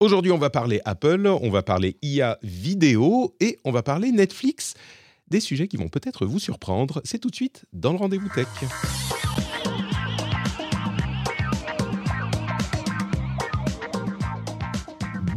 Aujourd'hui, on va parler Apple, on va parler IA vidéo et on va parler Netflix. Des sujets qui vont peut-être vous surprendre. C'est tout de suite dans le rendez-vous tech.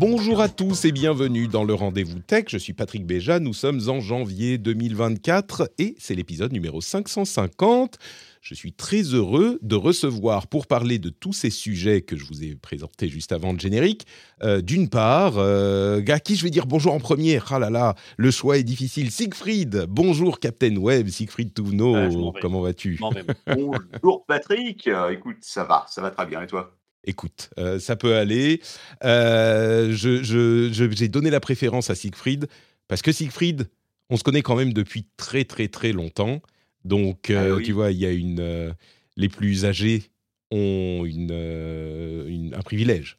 Bonjour à tous et bienvenue dans le rendez-vous tech. Je suis Patrick Béja, nous sommes en janvier 2024 et c'est l'épisode numéro 550. Je suis très heureux de recevoir pour parler de tous ces sujets que je vous ai présentés juste avant le générique. Euh, d'une part, euh, à qui je vais dire bonjour en premier. Ah là là, le choix est difficile. Siegfried, bonjour Captain Web, Siegfried Touvenot, comment vas-tu Bonjour Patrick, euh, écoute, ça va, ça va très bien et toi? Écoute, euh, ça peut aller. Euh, j'ai donné la préférence à Siegfried parce que Siegfried, on se connaît quand même depuis très très très longtemps. Donc, ah euh, tu vois, il y a une. les plus âgés ont une, un privilège,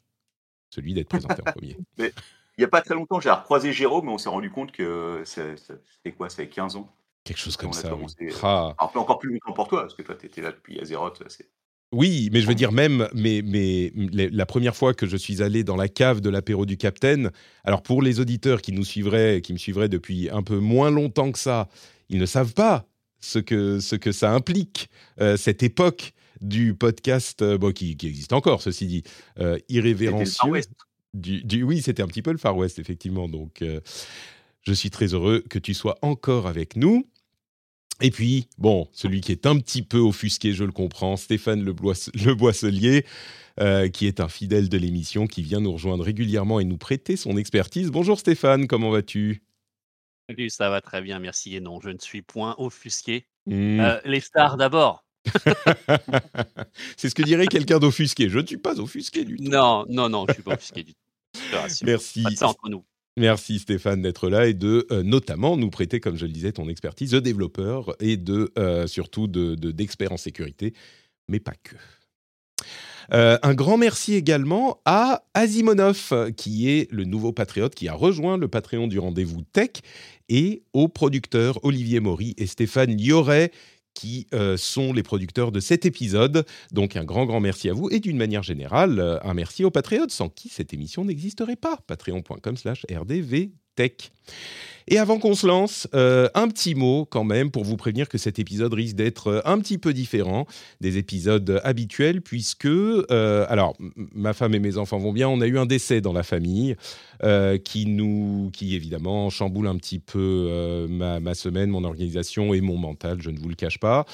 celui d'être présenté en premier. Mais il n'y a pas très longtemps, j'ai recroisé Jérôme, mais on s'est rendu compte que c'était quoi fait 15 ans Quelque chose comme ça. Ah. encore plus longtemps pour toi, parce que toi, tu étais là depuis Azeroth. Oui, mais je veux dire même, mais, mais la première fois que je suis allé dans la cave de l'apéro du Capitaine, alors pour les auditeurs qui nous suivraient, qui me suivraient depuis un peu moins longtemps que ça, ils ne savent pas ce que, ce que ça implique, euh, cette époque du podcast, euh, bon, qui, existe encore, ceci dit, euh, irrévérencieux. Du, du, oui, c'était un petit peu le Far West, effectivement. Donc, euh, je suis très heureux que tu sois encore avec nous. Et puis, bon, celui qui est un petit peu offusqué, je le comprends, Stéphane Le, Boisselier, euh, qui est un fidèle de l'émission, qui vient nous rejoindre régulièrement et nous prêter son expertise. Bonjour Stéphane, comment vas-tu? Salut, ça va très bien, merci. Et non, je ne suis point offusqué. Mmh. Euh, les stars d'abord. C'est ce que dirait quelqu'un d'offusqué. Je ne suis pas offusqué du tout. Non, non, non, je ne suis pas offusqué du tout. Merci. Pas de ça entre nous. Merci Stéphane d'être là et de euh, notamment nous prêter, comme je le disais, ton expertise de développeur et de euh, surtout d'expert de, en sécurité, mais pas que. Euh, un grand merci également à Asimonov, qui est le nouveau patriote qui a rejoint le Patreon du rendez-vous tech, et aux producteurs Olivier Maury et Stéphane Lioret, qui euh, sont les producteurs de cet épisode. Donc un grand, grand merci à vous et d'une manière générale, euh, un merci aux patriotes sans qui cette émission n'existerait pas. Patreon.com slash rdvtech. Et avant qu'on se lance, euh, un petit mot quand même pour vous prévenir que cet épisode risque d'être euh, un petit peu différent des épisodes habituels, puisque, euh, alors, ma femme et mes enfants vont bien, on a eu un décès dans la famille qui nous, qui évidemment chamboule un petit peu ma, semaine, mon organisation et mon mental, je ne vous le cache pas.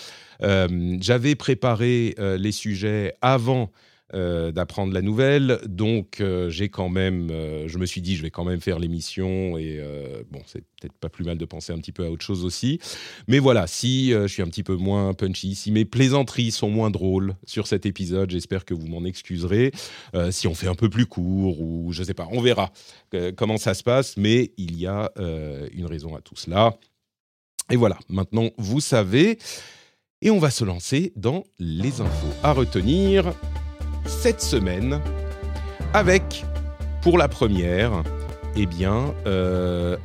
J'avais préparé les sujets avant euh, d'apprendre la nouvelle. Donc, euh, j'ai quand même, euh, je me suis dit, je vais quand même faire l'émission. Et bon, c'est peut-être pas plus mal de penser un petit peu à autre chose aussi. Mais voilà, si je suis un petit peu moins punchy, si mes plaisanteries sont moins drôles sur cet épisode, j'espère que vous m'en excuserez. si on fait un peu plus court ou je sais pas, on verra comment ça se passe. Mais il y a une raison à tout cela. Et voilà, maintenant vous savez. Et on va se lancer dans les infos à retenir cette semaine avec, pour la première, eh bien, euh,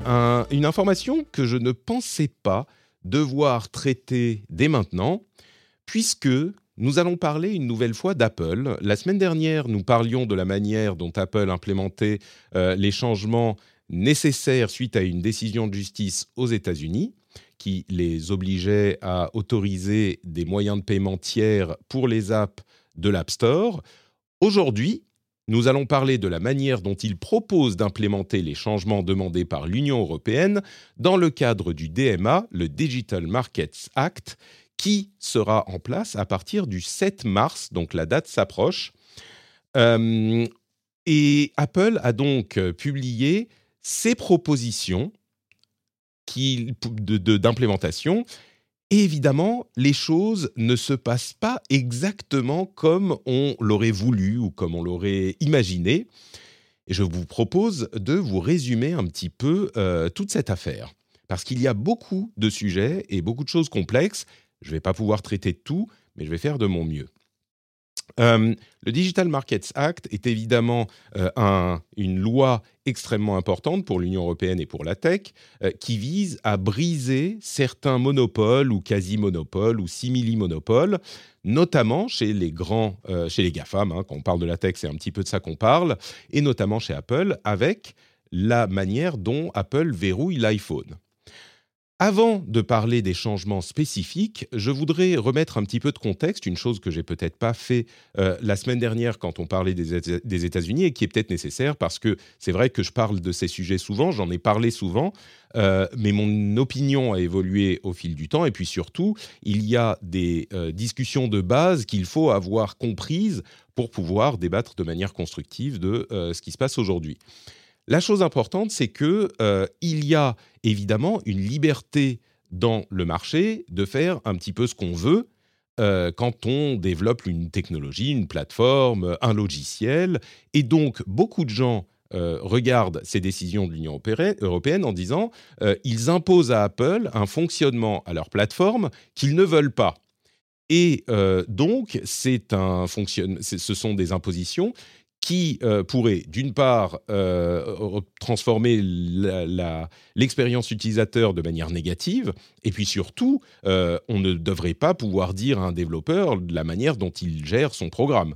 une information que je ne pensais pas devoir traiter dès maintenant, puisque nous allons parler une nouvelle fois d'Apple. La semaine dernière, nous parlions de la manière dont Apple implémentait euh, les changements nécessaires suite à une décision de justice aux États-Unis qui les obligeait à autoriser des moyens de paiement tiers pour les apps de l'App Store. Aujourd'hui, nous allons parler de la manière dont il propose d'implémenter les changements demandés par l'Union européenne dans le cadre du DMA, le Digital Markets Act, qui sera en place à partir du 7 mars, donc la date s'approche. Euh, et Apple a donc publié ses propositions d'implémentation et évidemment, les choses ne se passent pas exactement comme on l'aurait voulu ou comme on l'aurait imaginé. Et je vous propose de vous résumer un petit peu euh, toute cette affaire. Parce qu'il y a beaucoup de sujets et beaucoup de choses complexes. Je ne vais pas pouvoir traiter tout, mais je vais faire de mon mieux. Euh, le Digital Markets Act est évidemment euh, une loi extrêmement importante pour l'Union européenne et pour la tech, euh, qui vise à briser certains monopoles ou quasi-monopoles ou simili-monopoles, notamment chez les grands, chez les GAFAM, hein, quand on parle de la tech, c'est un petit peu de ça qu'on parle, et notamment chez Apple, avec la manière dont Apple verrouille l'iPhone. Avant de parler des changements spécifiques, je voudrais remettre un petit peu de contexte, une chose que j'ai peut-être pas fait euh, la semaine dernière quand on parlait des, États-Unis et qui est peut-être nécessaire parce que c'est vrai que je parle de ces sujets souvent, j'en ai parlé souvent, euh, mais mon opinion a évolué au fil du temps et puis surtout, il y a des euh, discussions de base qu'il faut avoir comprises pour pouvoir débattre de manière constructive de ce qui se passe aujourd'hui. La chose importante, c'est que euh, il y a évidemment une liberté dans le marché de faire un petit peu ce qu'on veut euh, quand on développe une technologie, une plateforme, un logiciel. Et donc, beaucoup de gens euh, regardent ces décisions de l'Union européenne en disant ils imposent à Apple un fonctionnement à leur plateforme qu'ils ne veulent pas. Et donc, un ce sont des impositions qui euh, pourrait, d'une part, euh, transformer l'expérience utilisateur de manière négative, et puis surtout, euh, on ne devrait pas pouvoir dire à un développeur la manière dont il gère son programme.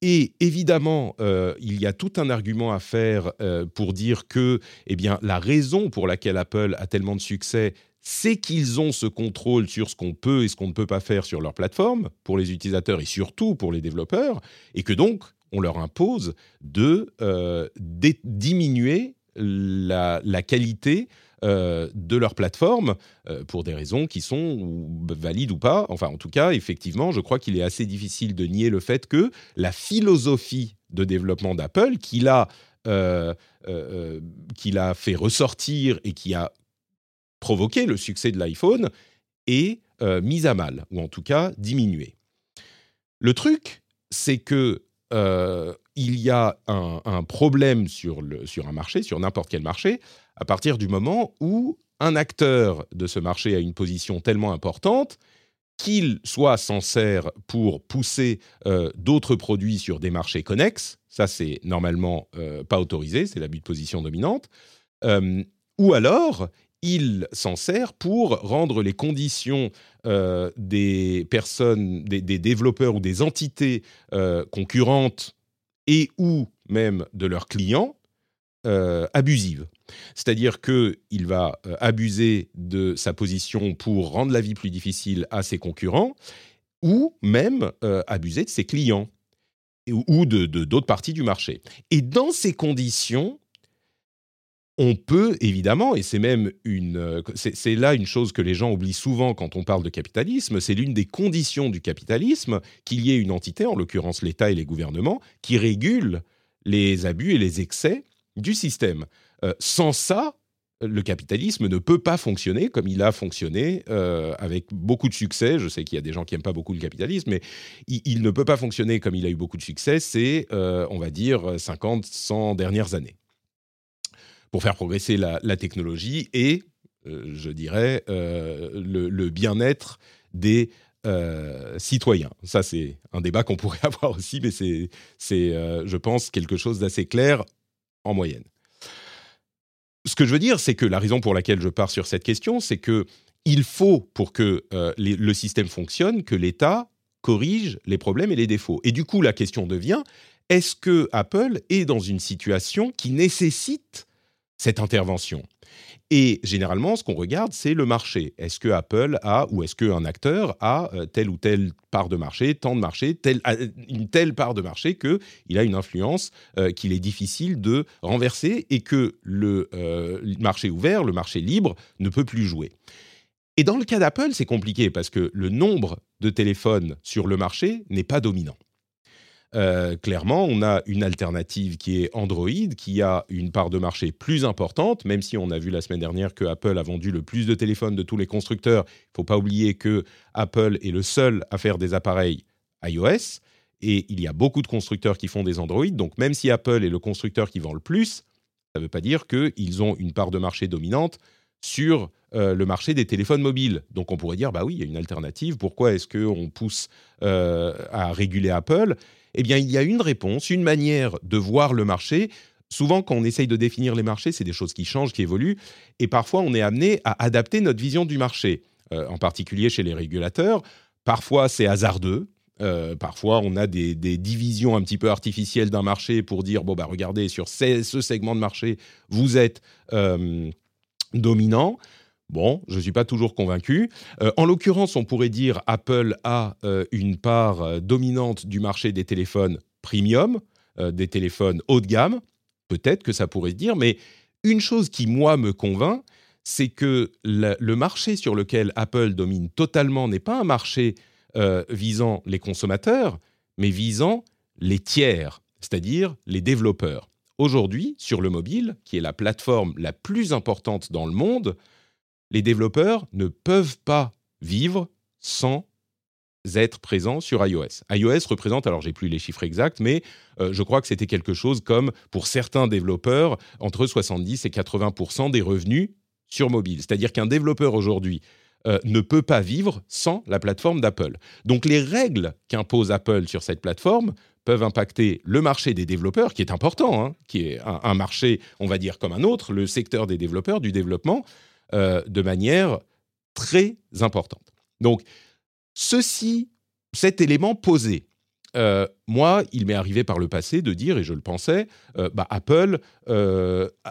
Et évidemment, il y a tout un argument à faire pour dire que, eh bien, la raison pour laquelle Apple a tellement de succès, c'est qu'ils ont ce contrôle sur ce qu'on peut et ce qu'on ne peut pas faire sur leur plateforme pour les utilisateurs et surtout pour les développeurs, et que donc on leur impose de euh, diminuer la, qualité euh, de leur plateforme euh, pour des raisons qui sont valides ou pas. Enfin, en tout cas, effectivement, je crois qu'il est assez difficile de nier le fait que la philosophie de développement d'Apple, qu'il a, a fait ressortir et qui a provoqué le succès de l'iPhone, est mise à mal, ou en tout cas diminuée. Le truc, c'est que euh, il y a un, problème sur, un marché, sur n'importe quel marché, à partir du moment où un acteur de ce marché a une position tellement importante qu'il soit s'en sert pour pousser euh, d'autres produits sur des marchés connexes, ça c'est normalement euh, pas autorisé, c'est l'abus de position dominante, ou alors il s'en sert pour rendre les conditions euh, des personnes, des, développeurs ou des entités euh, concurrentes et ou même de leurs clients euh, abusives. C'est-à-dire qu'il va abuser de sa position pour rendre la vie plus difficile à ses concurrents ou même abuser de ses clients ou de d'autres parties du marché. Et dans ces conditions, on peut évidemment, et c'est même une, euh, c'est là une chose que les gens oublient souvent quand on parle de capitalisme, c'est l'une des conditions du capitalisme qu'il y ait une entité, en l'occurrence l'État et les gouvernements, qui régule les abus et les excès du système. Euh, sans ça, le capitalisme ne peut pas fonctionner comme il a fonctionné euh, avec beaucoup de succès. Je sais qu'il y a des gens qui n'aiment pas beaucoup le capitalisme, mais il, ne peut pas fonctionner comme il a eu beaucoup de succès C'est, on va dire, 50, 100 dernières années pour faire progresser la, technologie et, euh, je dirais, euh, le, bien-être des euh, citoyens. Ça, c'est un débat qu'on pourrait avoir aussi, mais c'est, je pense, quelque chose d'assez clair en moyenne. Ce que je veux dire, c'est que la raison pour laquelle je pars sur cette question, c'est que il faut, pour que le système fonctionne, que l'État corrige les problèmes et les défauts. Et du coup, la question devient, est-ce que Apple est dans une situation qui nécessite cette intervention. Et généralement, ce qu'on regarde, c'est le marché. Est-ce que Apple a, ou est-ce qu'un acteur a euh, telle ou telle part de marché, tant de marché, telle, une telle part de marché qu'il a une influence euh, qu'il est difficile de renverser et que le euh, marché ouvert, le marché libre, ne peut plus jouer. Et dans le cas d'Apple, c'est compliqué parce que le nombre de téléphones sur le marché n'est pas dominant. Euh, clairement, on a une alternative qui est Android, qui a une part de marché plus importante, même si on a vu la semaine dernière que Apple a vendu le plus de téléphones de tous les constructeurs. Il ne faut pas oublier que Apple est le seul à faire des appareils iOS, et il y a beaucoup de constructeurs qui font des Android. Donc même si Apple est le constructeur qui vend le plus, ça ne veut pas dire qu'ils ont une part de marché dominante sur le marché des téléphones mobiles. Donc on pourrait dire, bah oui, il y a une alternative, pourquoi est-ce qu'on pousse à réguler Apple? Eh bien, il y a une réponse, une manière de voir le marché. Souvent, quand on essaye de définir les marchés, c'est des choses qui changent, qui évoluent, et parfois on est amené à adapter notre vision du marché, en particulier chez les régulateurs. Parfois, c'est hasardeux, euh, parfois, on a des, divisions un petit peu artificielles d'un marché pour dire bon bah regardez sur ce, segment de marché vous êtes euh, dominant. Bon, je ne suis pas toujours convaincu. Euh, en l'occurrence, on pourrait dire Apple a une part dominante du marché des téléphones premium, des téléphones haut de gamme. Peut-être que ça pourrait se dire, mais une chose qui moi me convainc, c'est que le marché sur lequel Apple domine totalement n'est pas un marché euh, visant les consommateurs, mais visant les tiers, c'est-à-dire les développeurs. Aujourd'hui, sur le mobile, qui est la plateforme la plus importante dans le monde, les développeurs ne peuvent pas vivre sans être présents sur iOS. iOS représente, alors j'ai plus les chiffres exacts, mais euh, je crois que c'était quelque chose comme, pour certains développeurs, entre 70 et 80% des revenus sur mobile. C'est-à-dire qu'un développeur aujourd'hui euh, ne peut pas vivre sans la plateforme d'Apple. Donc les règles qu'impose Apple sur cette plateforme peuvent impacter le marché des développeurs, qui est important, hein, qui est un, marché, on va dire, comme un autre, le secteur des développeurs, du développement, euh, de manière très importante. Donc, ceci, cet élément posé, euh, moi, il m'est arrivé par le passé de dire, et je le pensais, euh, bah, Apple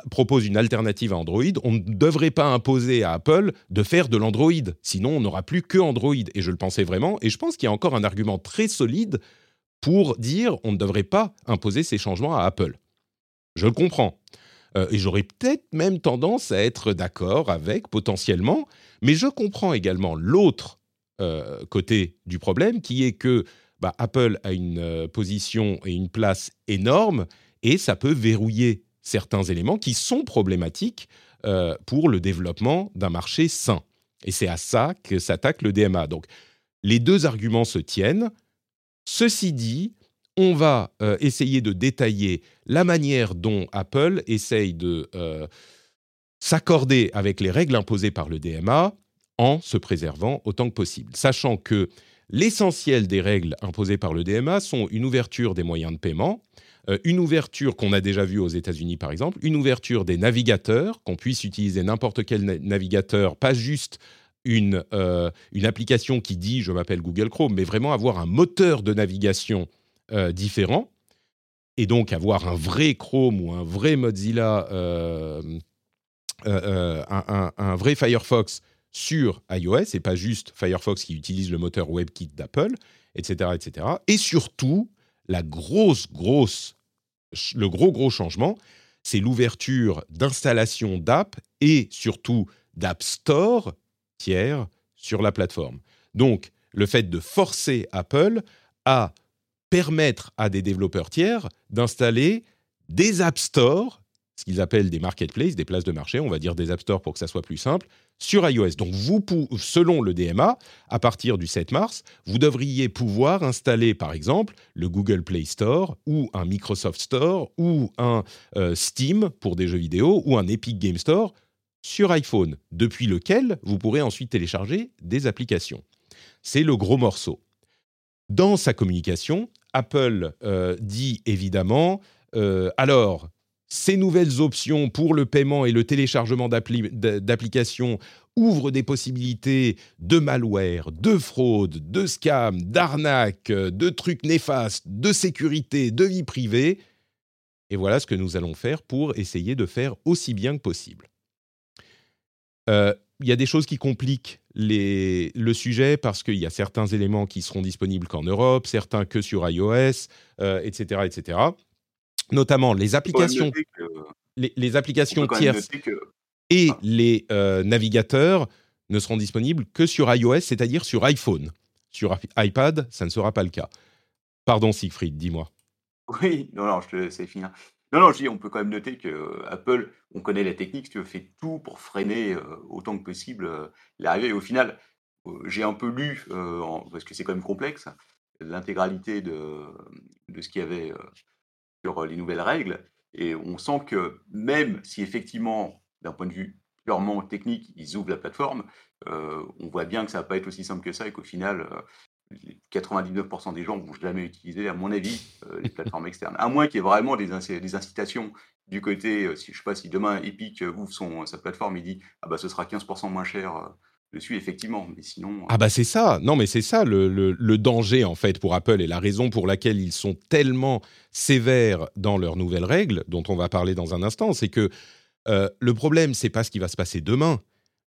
propose une alternative à Android. On ne devrait pas imposer à Apple de faire de l'Android. Sinon, on n'aura plus que Android. Et je le pensais vraiment. Et je pense qu'il y a encore un argument très solide pour dire on ne devrait pas imposer ces changements à Apple. Je le comprends. Et j'aurais peut-être même tendance à être d'accord avec potentiellement. Mais je comprends également l'autre côté du problème qui est que bah, Apple a une euh, position et une place énorme et ça peut verrouiller certains éléments qui sont problématiques euh, pour le développement d'un marché sain. Et c'est à ça que s'attaque le DMA. Donc, les deux arguments se tiennent. Ceci dit, on va euh, essayer de détailler la manière dont Apple essaye de s'accorder avec les règles imposées par le DMA en se préservant autant que possible, sachant que L'essentiel des règles imposées par le DMA sont une ouverture des moyens de paiement, euh, une ouverture qu'on a déjà vue aux États-Unis par exemple, une ouverture des navigateurs, qu'on puisse utiliser n'importe quel navigateur, pas juste euh, une application qui dit je m'appelle Google Chrome, mais vraiment avoir un moteur de navigation euh, différent, et donc avoir un vrai Chrome ou un vrai Mozilla, un, vrai Firefox sur iOS et pas juste Firefox qui utilise le moteur WebKit d'Apple, etc., etc. Et surtout, la grosse, grosse, le gros, gros changement, c'est l'ouverture d'installation d'app et surtout d'App Store tiers sur la plateforme. Donc, le fait de forcer Apple à permettre à des développeurs tiers d'installer des App Store, ce qu'ils appellent des marketplaces, des places de marché, on va dire des App Store pour que ça soit plus simple, sur iOS. Donc, vous, selon le DMA, à partir du 7 mars, vous devriez pouvoir installer, par exemple, le Google Play Store ou un Microsoft Store ou un euh, Steam pour des jeux vidéo ou un Epic Game Store sur iPhone, depuis lequel vous pourrez ensuite télécharger des applications. C'est le gros morceau. Dans sa communication, Apple euh, dit évidemment, euh, alors, ces nouvelles options pour le paiement et le téléchargement d'applications ouvrent des possibilités de malware, de fraude, de scam, d'arnaque, de trucs néfastes, de sécurité, de vie privée. Et voilà ce que nous allons faire pour essayer de faire aussi bien que possible. Euh, il y a des choses qui compliquent le sujet parce qu'il y a certains éléments qui seront disponibles qu'en Europe, certains que sur iOS, etc., etc notamment les applications, les, applications tierces et ah. les euh, navigateurs ne seront disponibles que sur iOS, c'est-à-dire sur iPhone. Sur iPad, ça ne sera pas le cas. Pardon, Siegfried, dis-moi. Oui, non, non, je te laisse finir. Non, non, je dis, on peut quand même noter que euh, Apple, on connaît la technique, tu fait tout pour freiner euh, autant que possible l'arrivée. Et au final, j'ai un peu lu, parce que c'est quand même complexe, l'intégralité de, ce qu'il y avait sur les nouvelles règles. Et on sent que même si effectivement, d'un point de vue purement technique, ils ouvrent la plateforme. on voit bien que ça va pas être aussi simple que ça et qu'au final, 99% des gens vont jamais utiliser, à mon avis, les plateformes externes. À moins qu'il y ait vraiment des, des incitations du côté, si, je sais pas, si demain Epic ouvre son, sa plateforme et dit ah bah ce sera 15% moins cher dessus, effectivement. Mais sinon. Ah bah c'est ça. Non mais c'est ça le, le, danger en fait pour Apple et la raison pour laquelle ils sont tellement sévères dans leurs nouvelles règles, dont on va parler dans un instant, c'est que le problème c'est pas ce qui va se passer demain.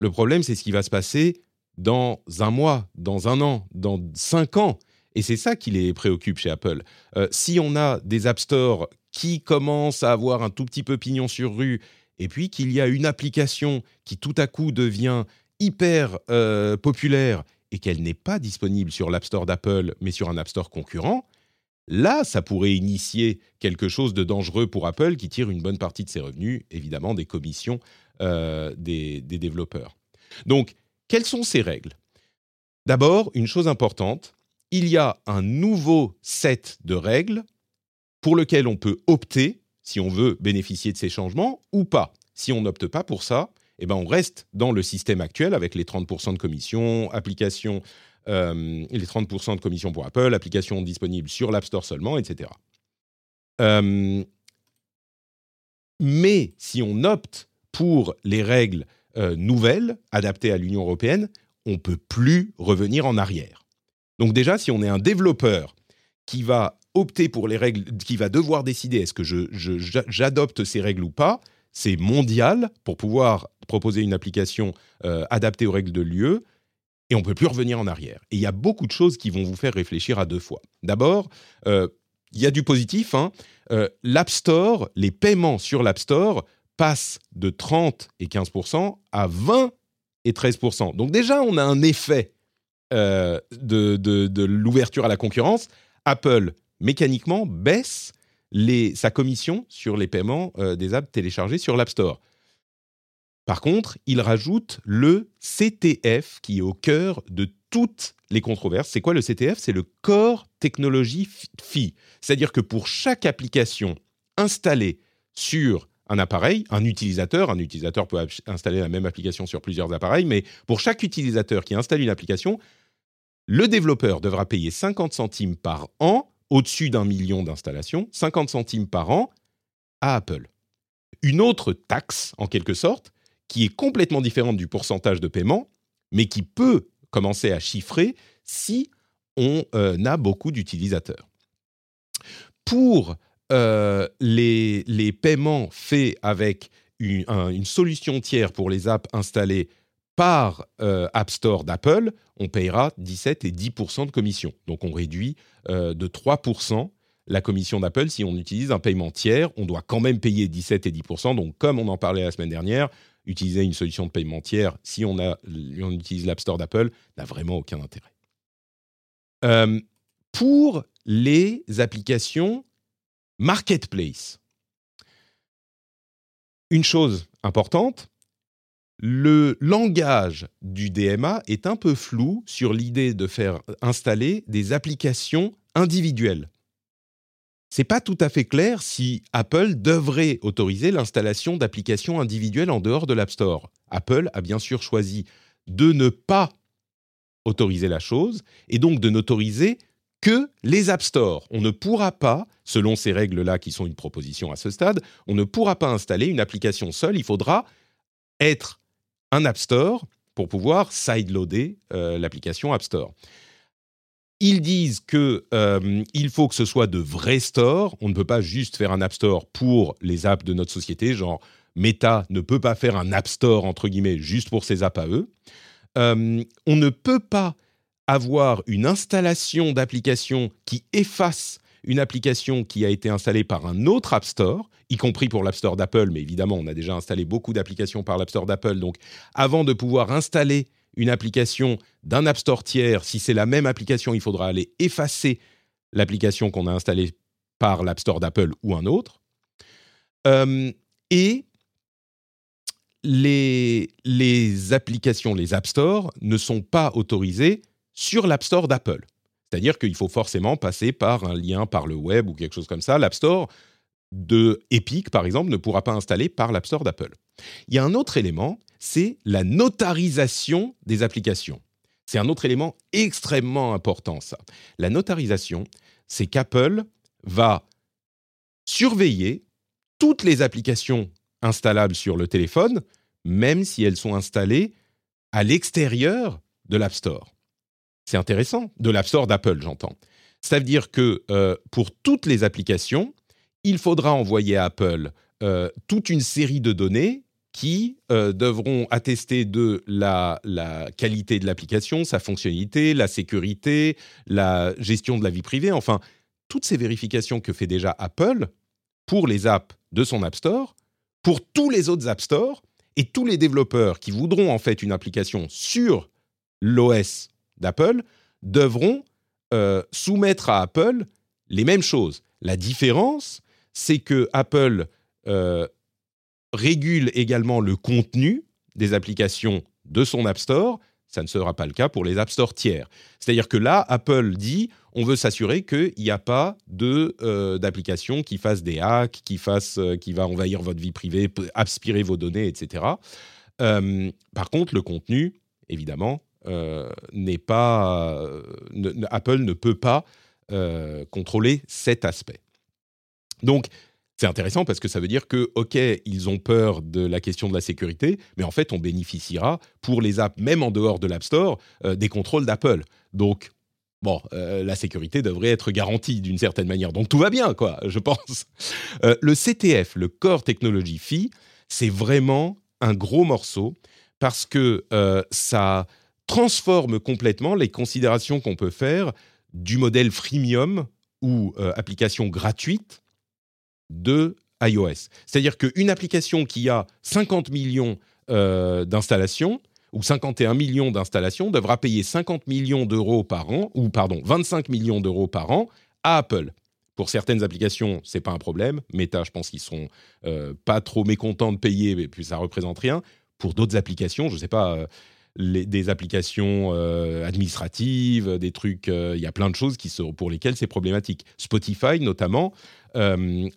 Le problème c'est ce qui va se passer dans un mois, dans un an, dans cinq ans. Et c'est ça qui les préoccupe chez Apple. si on a des App Store qui commencent à avoir un tout petit peu pignon sur rue, et puis qu'il y a une application qui tout à coup devient hyper euh, populaire et qu'elle n'est pas disponible sur l'App Store d'Apple, mais sur un App Store concurrent, là, ça pourrait initier quelque chose de dangereux pour Apple qui tire une bonne partie de ses revenus, évidemment, des commissions euh, des, des développeurs. Donc, quelles sont ces règles? D'abord, une chose importante, il y a un nouveau set de règles pour lequel on peut opter si on veut bénéficier de ces changements ou pas. Si on n'opte pas pour ça, eh ben on reste dans le système actuel avec les 30% de commission, application, euh, les 30% de commission pour Apple, application disponible sur l'App Store seulement, etc. Euh, mais si on opte pour les règles euh, nouvelles, adaptées à l'Union européenne, on peut plus revenir en arrière. Donc déjà, si on est un développeur qui va opter pour les règles, qui va devoir décider est-ce que j'adopte ces règles ou pas, c'est mondial pour pouvoir proposer une application euh, adaptée aux règles de l'UE et on ne peut plus revenir en arrière. Et il y a beaucoup de choses qui vont vous faire réfléchir à deux fois. D'abord, euh, il y a du positif. Hein. Euh, L'App Store, les paiements sur l'App Store passent de 30 et 15% à 20 et 13% Donc déjà, on a un effet de, de l'ouverture à la concurrence. Apple, mécaniquement, baisse sa commission sur les paiements euh, des apps téléchargées sur l'App Store. Par contre, il rajoute le CTF qui est au cœur de toutes les controverses. C'est quoi le CTF C'est le Core Technology Fee. C'est-à-dire que pour chaque application installée sur un appareil, un utilisateur, un utilisateur peut installer la même application sur plusieurs appareils, mais pour chaque utilisateur qui installe une application, le développeur devra payer 50 centimes par an au-dessus d'un million d'installations, 50 centimes par an à Apple. Une autre taxe, en quelque sorte, qui est complètement différente du pourcentage de paiement, mais qui peut commencer à chiffrer si on euh, a beaucoup d'utilisateurs. Pour euh, les, paiements faits avec une, solution tiers pour les apps installées par euh, App Store d'Apple, on payera 17 et 10% de commission. Donc on réduit euh, de 3% la commission d'Apple si on utilise un paiement tiers. On doit quand même payer 17 et 10% Donc comme on en parlait la semaine dernière, utiliser une solution de paiement tiers si on, utilise l'App Store d'Apple n'a vraiment aucun intérêt. Pour les applications marketplace, une chose importante, le langage du DMA est un peu flou sur l'idée de faire installer des applications individuelles. C'est pas tout à fait clair si Apple devrait autoriser l'installation d'applications individuelles en dehors de l'App Store. Apple a bien sûr choisi de ne pas autoriser la chose et donc de n'autoriser que les App Store. On ne pourra pas, selon ces règles-là qui sont une proposition à ce stade, on ne pourra pas installer une application seule, il faudra être un App Store pour pouvoir sideloader euh, l'application App Store. Ils disent que euh, il faut que ce soit de vrais stores. On ne peut pas juste faire un App Store pour les apps de notre société, genre Meta ne peut pas faire un App Store entre guillemets juste pour ses apps à eux. Euh, on ne peut pas avoir une installation d'application qui efface une application qui a été installée par un autre App Store, y compris pour l'App Store d'Apple, mais évidemment, on a déjà installé beaucoup d'applications par l'App Store d'Apple. Donc, avant de pouvoir installer une application d'un App Store tiers, si c'est la même application, il faudra aller effacer l'application qu'on a installée par l'App Store d'Apple ou un autre. Euh, et les, les applications, les App Store, ne sont pas autorisées sur l'App Store d'Apple. C'est-à-dire qu'il faut forcément passer par un lien par le web ou quelque chose comme ça. L'App Store de Epic, par exemple, ne pourra pas installer par l'App Store d'Apple. Il y a un autre élément, c'est la notarisation des applications. C'est un autre élément extrêmement important, ça. La notarisation, c'est qu'Apple va surveiller toutes les applications installables sur le téléphone, même si elles sont installées à l'extérieur de l'App Store. C'est intéressant, de l'App Store d'Apple, j'entends. Ça veut dire que euh, pour toutes les applications, il faudra envoyer à Apple euh, toute une série de données qui euh, devront attester de la, qualité de l'application, sa fonctionnalité, la sécurité, la gestion de la vie privée, enfin, toutes ces vérifications que fait déjà Apple pour les apps de son App Store, pour tous les autres App Store, et tous les développeurs qui voudront en fait une application sur l'OS d'Apple devront euh, soumettre à Apple les mêmes choses. La différence, c'est que Apple euh, régule également le contenu des applications de son App Store. Ça ne sera pas le cas pour les App Store tiers. C'est-à-dire que là, Apple dit on veut s'assurer qu'il n'y a pas euh, d'application qui fasse des hacks, qui fasse, qui va envahir votre vie privée, aspirer vos données, etc. par contre, le contenu, évidemment, n'est pas Apple ne peut pas contrôler cet aspect. Donc, c'est intéressant parce que ça veut dire que, OK, ils ont peur de la question de la sécurité, mais en fait, on bénéficiera pour les apps, même en dehors de l'App Store, euh, des contrôles d'Apple. Donc, bon, euh, la sécurité devrait être garantie d'une certaine manière. Donc, tout va bien, quoi, je pense. Euh, le CTF, le Core Technology Fee, c'est vraiment un gros morceau parce que ça transforme complètement les considérations qu'on peut faire du modèle freemium ou application gratuite de iOS. C'est-à-dire qu'une application qui a 50 millions euh, d'installations ou 51 millions d'installations devra payer 50 millions d'euros par an, ou pardon, 25 millions d'euros par an à Apple. Pour certaines applications, c'est pas un problème. Meta, je pense qu'ils sont euh, pas trop mécontents de payer, mais puis ça représente rien. Pour d'autres applications, je sais pas, euh, des applications administratives, des trucs, il y a plein de choses qui sont, pour lesquelles c'est problématique. Spotify, notamment, euh,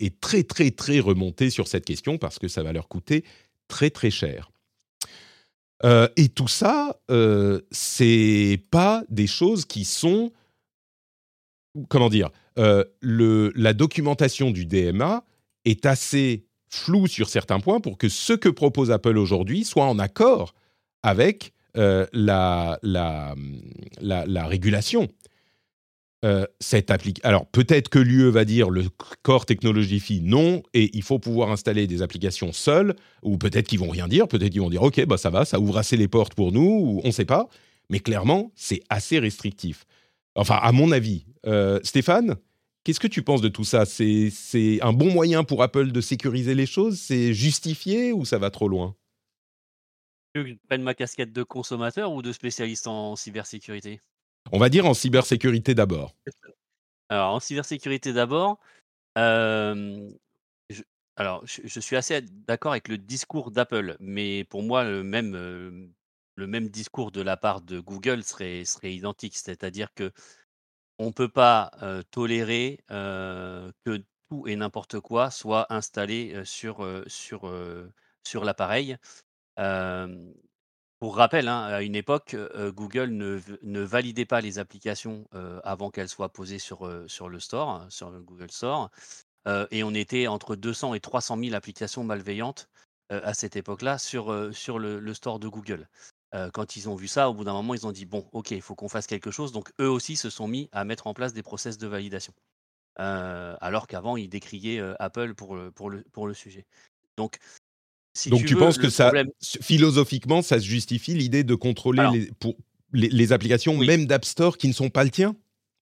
est très très très remonté sur cette question parce que ça va leur coûter très très cher. Euh, et tout ça, euh, c'est pas des choses qui sont, comment dire, euh, le, la documentation du DMA est assez floue sur certains points pour que ce que propose Apple aujourd'hui soit en accord avec la, la, la, régulation. Euh, cette application. Alors peut-être que l'UE va dire le Core Technology Fee non, et il faut pouvoir installer des applications seules, ou peut-être qu'ils vont rien dire, peut-être qu'ils vont dire ok, bah ça va, ça ouvre assez les portes pour nous, ou on ne sait pas. Mais clairement, c'est assez restrictif. Enfin, à mon avis. Euh, Stéphane, qu'est-ce que tu penses de tout ça? C'est un bon moyen pour Apple de sécuriser les choses? C'est justifié ou ça va trop loin? Je prenne ma casquette de consommateur ou de spécialiste en cybersécurité? On va dire en cybersécurité d'abord. Alors, en cybersécurité d'abord, je, alors je, suis assez d'accord avec le discours d'Apple, mais pour moi, le même, le même discours de la part de Google serait, serait identique. C'est-à-dire que on ne peut pas tolérer que tout et n'importe quoi soit installé sur, sur, sur l'appareil. Pour rappel, hein, à une époque, Google ne validait pas les applications, avant qu'elles soient posées sur, le store, hein, sur le Google Store, et on était entre 200 et 300 000 applications malveillantes, à cette époque-là sur, le store de Google. quand ils ont vu ça, au bout d'un moment, ils ont dit: «Bon, OK, il faut qu'on fasse quelque chose», donc eux aussi se sont mis à mettre en place des process de validation. alors qu'avant, ils décriaient, Apple pour le pour le sujet. Donc donc tu, penses que ça, philosophiquement, ça se justifie l'idée de contrôler les, pour, les, applications, même d'App Store, qui ne sont pas le tien?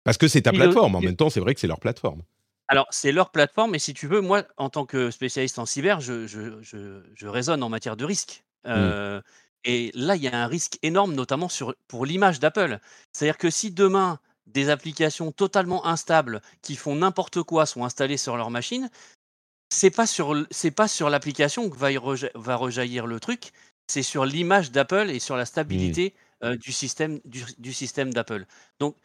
Parce que c'est ta plateforme. En même temps, c'est vrai que c'est leur plateforme. Alors, c'est leur plateforme, et si tu veux, moi, en tant que spécialiste en cyber, je, je, je, raisonne en matière de risque. Mmh. Euh, et là, il y a un risque énorme, notamment sur, pour l'image d'Apple. C'est-à-dire que si demain, des applications totalement instables qui font n'importe quoi sont installées sur leur machine, c'est pas sur c'est pas sur l'application que va, va rejaillir le truc, c'est sur l'image d'Apple et sur la mmh. stabilité du système du, système d'Apple. Donc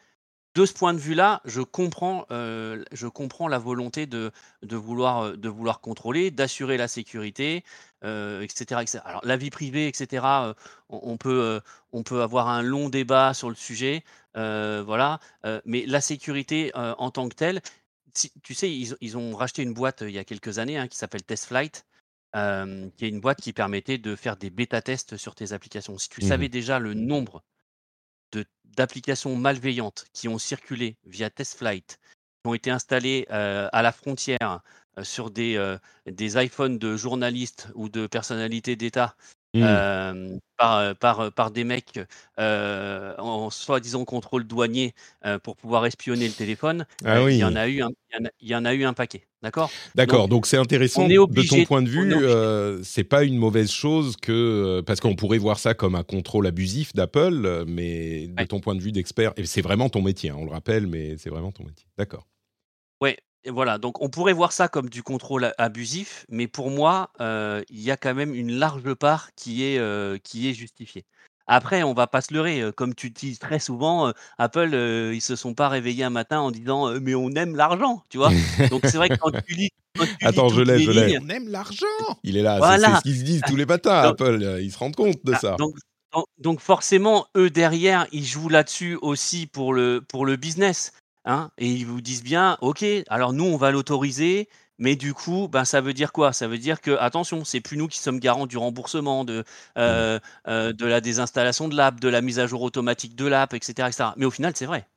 de ce point de vue-là, je comprends, euh, je comprends la volonté de, de, vouloir, euh, de vouloir contrôler, d'assurer la sécurité, euh, etc., Alors, la vie privée, etc., on, peut, on peut avoir un long débat sur le sujet, voilà, mais la sécurité en tant que telle, tu sais, ils, ont racheté une boîte il y a quelques années hein, qui s'appelle TestFlight. qui est une boîte qui permettait de faire des bêta-tests sur tes applications. Si tu mmh savais déjà le nombre d'applications malveillantes qui ont circulé via TestFlight, qui ont été installées à la frontière sur des, des iPhones de journalistes ou de personnalités d'État Mmh. par, par, par des mecs en soi-disant contrôle douanier pour pouvoir espionner le téléphone, ah il y en a eu un, il y en a eu un paquet, d'accord? D'accord, donc c'est intéressant de ton point de vue, c'est pas une mauvaise chose que parce qu'on pourrait voir ça comme un contrôle abusif d'Apple, mais de ton point de vue d'expert, et c'est vraiment ton métier, hein, on le rappelle, mais c'est vraiment ton métier, d'accord. Ouais, et voilà, donc on pourrait voir ça comme du contrôle abusif, mais pour moi, il y a quand même une large part qui est, qui est justifiée. Après, on va pas se leurrer, comme tu dis très souvent, Apple, ils se sont pas réveillés un matin en disant, «Mais on aime l'argent», tu vois? Donc c'est vrai que quand tu lis Attends, je l'ai, je l'ai. «On aime l'argent!» Il est là, c'est ce qu'ils se disent tous les matins, Apple, ils se rendent compte de ah, ça. donc forcément, eux derrière, ils jouent là-dessus aussi pour le pour le business. Hein, et ils vous disent bien, ok, alors nous on va l'autoriser, mais du coup, ben, ça veut dire quoi? Ça veut dire que, attention, c'est plus nous qui sommes garants du remboursement, de, mmh. euh, euh, de la désinstallation de l'app, de la mise à jour automatique de l'app, etc., etc. Mais au final, c'est vrai.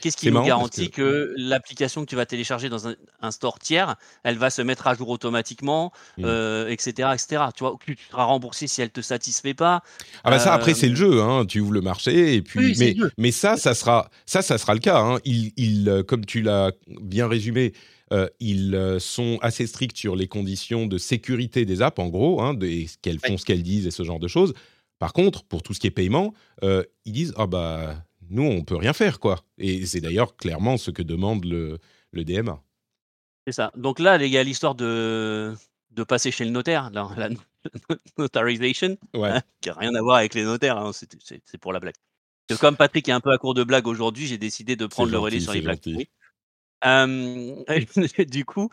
Qu'est-ce qui nous garantit que, l'application que tu vas télécharger dans un, store tiers, elle va se mettre à jour automatiquement, etc., mmh. euh, etc. Tu vois, tu seras remboursé si elle te satisfait pas. Ah bah ça après c'est le jeu, hein. tu ouvres le marché et puis mais, mais ça ça sera ça ça sera le cas. Hein. Il, euh, comme tu l'as bien résumé, euh, ils sont assez stricts sur les conditions de sécurité des apps, en gros, hein, qu'elles font ce qu'elles disent et ce genre de choses. Par contre, pour tout ce qui est paiement, ils disent ah bah nous, on peut rien faire, quoi. Et c'est d'ailleurs clairement ce que demande le, le DMA. C'est ça. Donc là, il y a l'histoire de, de passer chez le notaire, la, la notarization, hein, qui n'a rien à voir avec les notaires, hein, c'est pour la blague. comme Patrick est un peu à court de blague aujourd'hui, j'ai décidé de prendre le relais sur les blagues. du coup,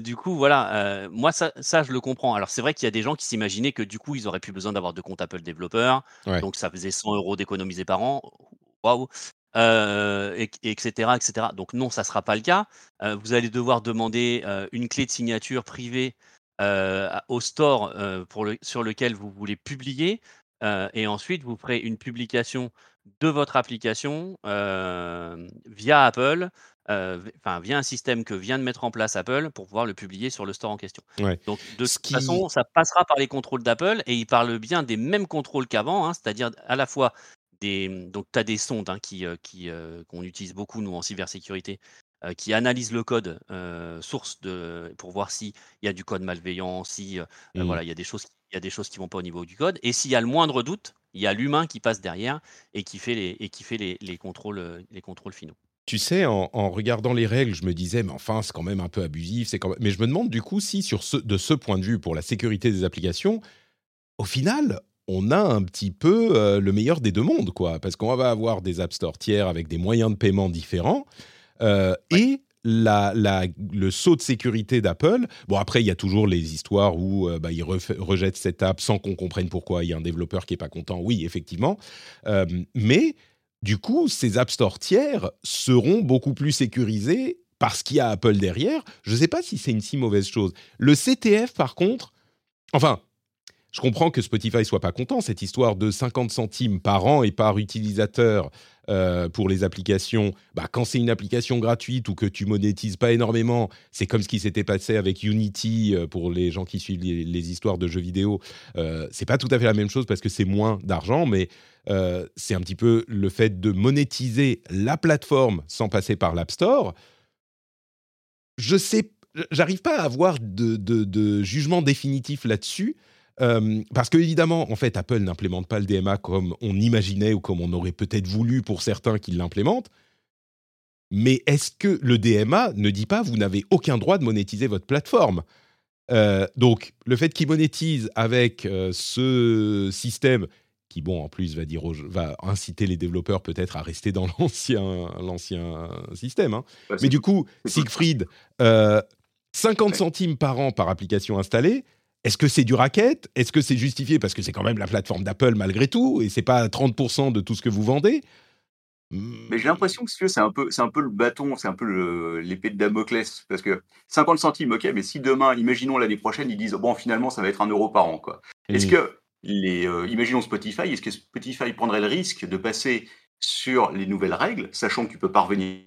du coup, voilà, moi ça, ça, je le comprends. Alors c'est vrai qu'il y a des gens qui s'imaginaient que du coup ils auraient plus besoin d'avoir de compte Apple développeur, donc ça faisait 100 euros d'économiser par an waouh, et, etc., etc. Donc non, ça ne sera pas le cas. vous allez devoir demander une clé de signature privée au store pour le, sur lequel vous voulez publier. et ensuite, vous ferez une publication de votre application via Apple, enfin via un système que vient de mettre en place Apple pour pouvoir le publier sur le store en question. Donc de toute façon, ça passera par les contrôles d'Apple et il parle bien des mêmes contrôles qu'avant, hein, c'est-à-dire à la fois Mmh, donc tu as des sondes hein, qui, qui qu'on utilise beaucoup nous en cybersécurité, qui analysent le code source de, pour voir s'il y a du code malveillant, si mmh. voilà il y a des choses il y a des choses qui vont pas au niveau du code, et s'il y a le moindre doute, il y a l'humain qui passe derrière et qui fait les et qui fait les, les contrôles les contrôles finaux. Tu sais, en, regardant les règles, je me disais, mais enfin, c'est quand même un peu abusif. C'est quand Mais je me demande du coup si, sur ce, de ce point de vue, pour la sécurité des applications, au final, on a un petit peu euh, le meilleur des deux mondes, quoi. Parce qu'on va avoir des App Store tiers avec des moyens de paiement différents euh, et la, le saut de sécurité d'Apple. Bon, après, il y a toujours les histoires où euh, bah, ils rejettent cette app sans qu'on comprenne pourquoi. Il y a un développeur qui n'est pas content. Oui, effectivement. mais du coup, ces App Store tiers seront beaucoup plus sécurisés parce qu'il y a Apple derrière. Je ne sais pas si c'est une si mauvaise chose. Le CTF, par contre, enfin, je comprends que Spotify soit pas content, cette histoire de 50 centimes par an et par utilisateur euh, pour les applications. Bah, quand c'est une application gratuite ou que tu monétises pas énormément, c'est comme ce qui s'était passé avec Unity euh, pour les gens qui suivent les, histoires de jeux vidéo. Euh, c'est pas tout à fait la même chose parce que c'est moins d'argent, mais euh, c'est un petit peu le fait de monétiser la plateforme sans passer par l'App Store. Je sais, j'arrive pas à avoir de, de jugement définitif là-dessus. Euh, parce que évidemment, en fait, Apple n'implémente pas le DMA comme on imaginait ou comme on aurait peut-être voulu pour certains qu'ils l'implémentent. Mais est-ce que le DMA ne dit pas vous n'avez aucun droit de monétiser votre plateforme? Euh, Donc, le fait qu'ils monétisent avec euh, ce système qui, bon, en plus, va, dire va inciter les développeurs peut-être à rester dans l'ancien, l'ancien système. Hein. Mais du coup, Siegfried, 50 centimes par an par application installée, est-ce que c'est du racket? Est-ce que c'est justifié? Parce que c'est quand même la plateforme d'Apple malgré tout et c'est pas 30% de tout ce que vous vendez. Mais j'ai l'impression que c'est un peu, c'est un peu le bâton, c'est un peu l'épée de Damoclès, parce que 50 centimes, ok, mais si demain, imaginons l'année prochaine, ils disent bon, finalement, ça va être un euro par an, quoi. Est-ce que les, euh, imaginons Spotify, est-ce que Spotify prendrait le risque de passer sur les nouvelles règles, sachant que tu peux pas revenir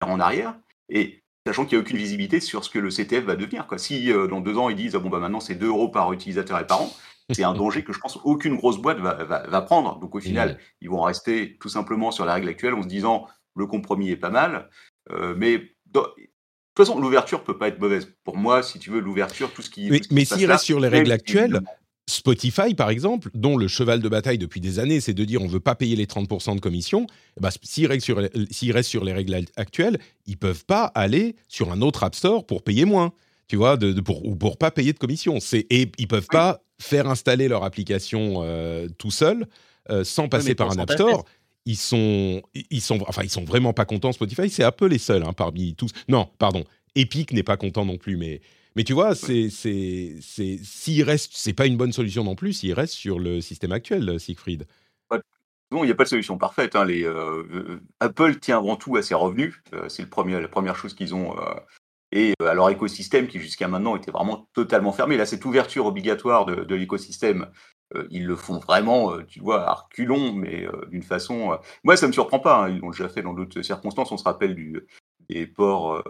en arrière, et sachant qu'il n'y a aucune visibilité sur ce que le CTF va devenir, quoi. Si euh, dans deux ans ils disent ah bon bah maintenant c'est 2 euros par utilisateur et par an, c'est un danger que je pense aucune grosse boîte va, prendre. Donc au final, ils vont rester tout simplement sur la règle actuelle en se disant le compromis est pas mal. Euh, mais de toute façon, l'ouverture peut pas être mauvaise. Pour moi, si tu veux, l'ouverture, tout ce qui. mais s'il reste sur les règles actuelles, Spotify, par exemple, dont le cheval de bataille depuis des années, c'est de dire on ne veut pas payer les 30% de commission, eh ben, s'ils restent, sur, les règles actuelles, ils peuvent pas aller sur un autre App Store pour payer moins, tu vois, de, pour, ou pour pas payer de commission. Et ils peuvent pas faire installer leur application euh, tout seul, euh, sans passer par un App Store. Ils sont, ils sont, enfin, ils sont vraiment pas contents. Spotify, c'est un peu les seuls hein, parmi tous. Non, pardon. Epic n'est pas content non plus, mais, mais tu vois, c'est, c'est, c'est, s'il reste, c'est pas une bonne solution non plus. S'il reste sur le système actuel, Siegfried. Bon, il n'y a pas de solution parfaite. Hein. Les, euh, Apple tient avant tout à ses revenus. c'est le premier, la première chose qu'ils ont et à leur écosystème qui jusqu'à maintenant était vraiment totalement fermé. Là, cette ouverture obligatoire de, l'écosystème, ils le font vraiment, tu vois, à reculons, mais d'une façon... moi, ça ne me surprend pas, hein. ils l'ont déjà fait dans d'autres circonstances. On se rappelle du, des, ports,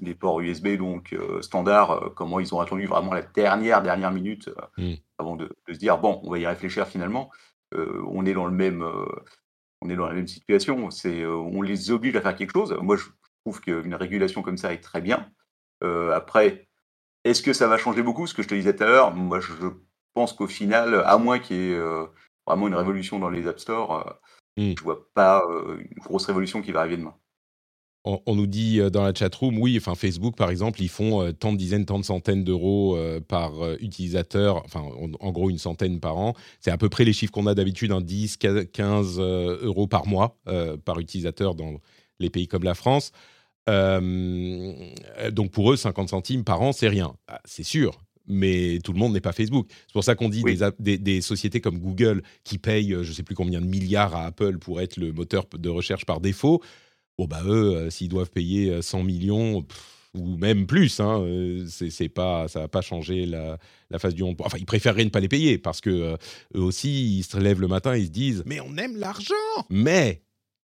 des ports USB donc standard, comment ils ont attendu vraiment la dernière, dernière minute mmh. avant de, se dire, bon, on va y réfléchir finalement. on est dans le même... on est dans la même situation, c'est on les oblige à faire quelque chose. Moi, je trouve qu'une régulation comme ça est très bien. Euh, après, est-ce que ça va changer beaucoup Ce que je te disais tout à l'heure, moi je pense qu'au final, à moins qu'il y ait euh, vraiment une révolution dans les App Store, euh, mmh. je vois pas une grosse révolution qui va arriver demain. On, nous dit dans la chat room, oui, enfin Facebook par exemple, ils font tant de dizaines, tant de centaines d'euros par utilisateur, enfin en, gros une centaine par an. C'est à peu près les chiffres qu'on a d'habitude, 10, 15 euros par mois par utilisateur dans les pays comme la France. Euh, donc pour eux, 50 centimes par an, c'est rien. Ah, c'est sûr, mais tout le monde n'est pas Facebook. C'est pour ça qu'on dit des, sociétés comme Google qui payent je ne sais plus combien de milliards à Apple pour être le moteur de recherche par défaut. Bon, bah eux, euh, s'ils doivent payer 100 euh, millions, ou même plus, hein, c'est pas, ça va pas changer la, la face du monde. Enfin, ils préféreraient ne pas les payer parce que eux aussi, ils se lèvent le matin et ils se disent Mais on aime l'argent Mais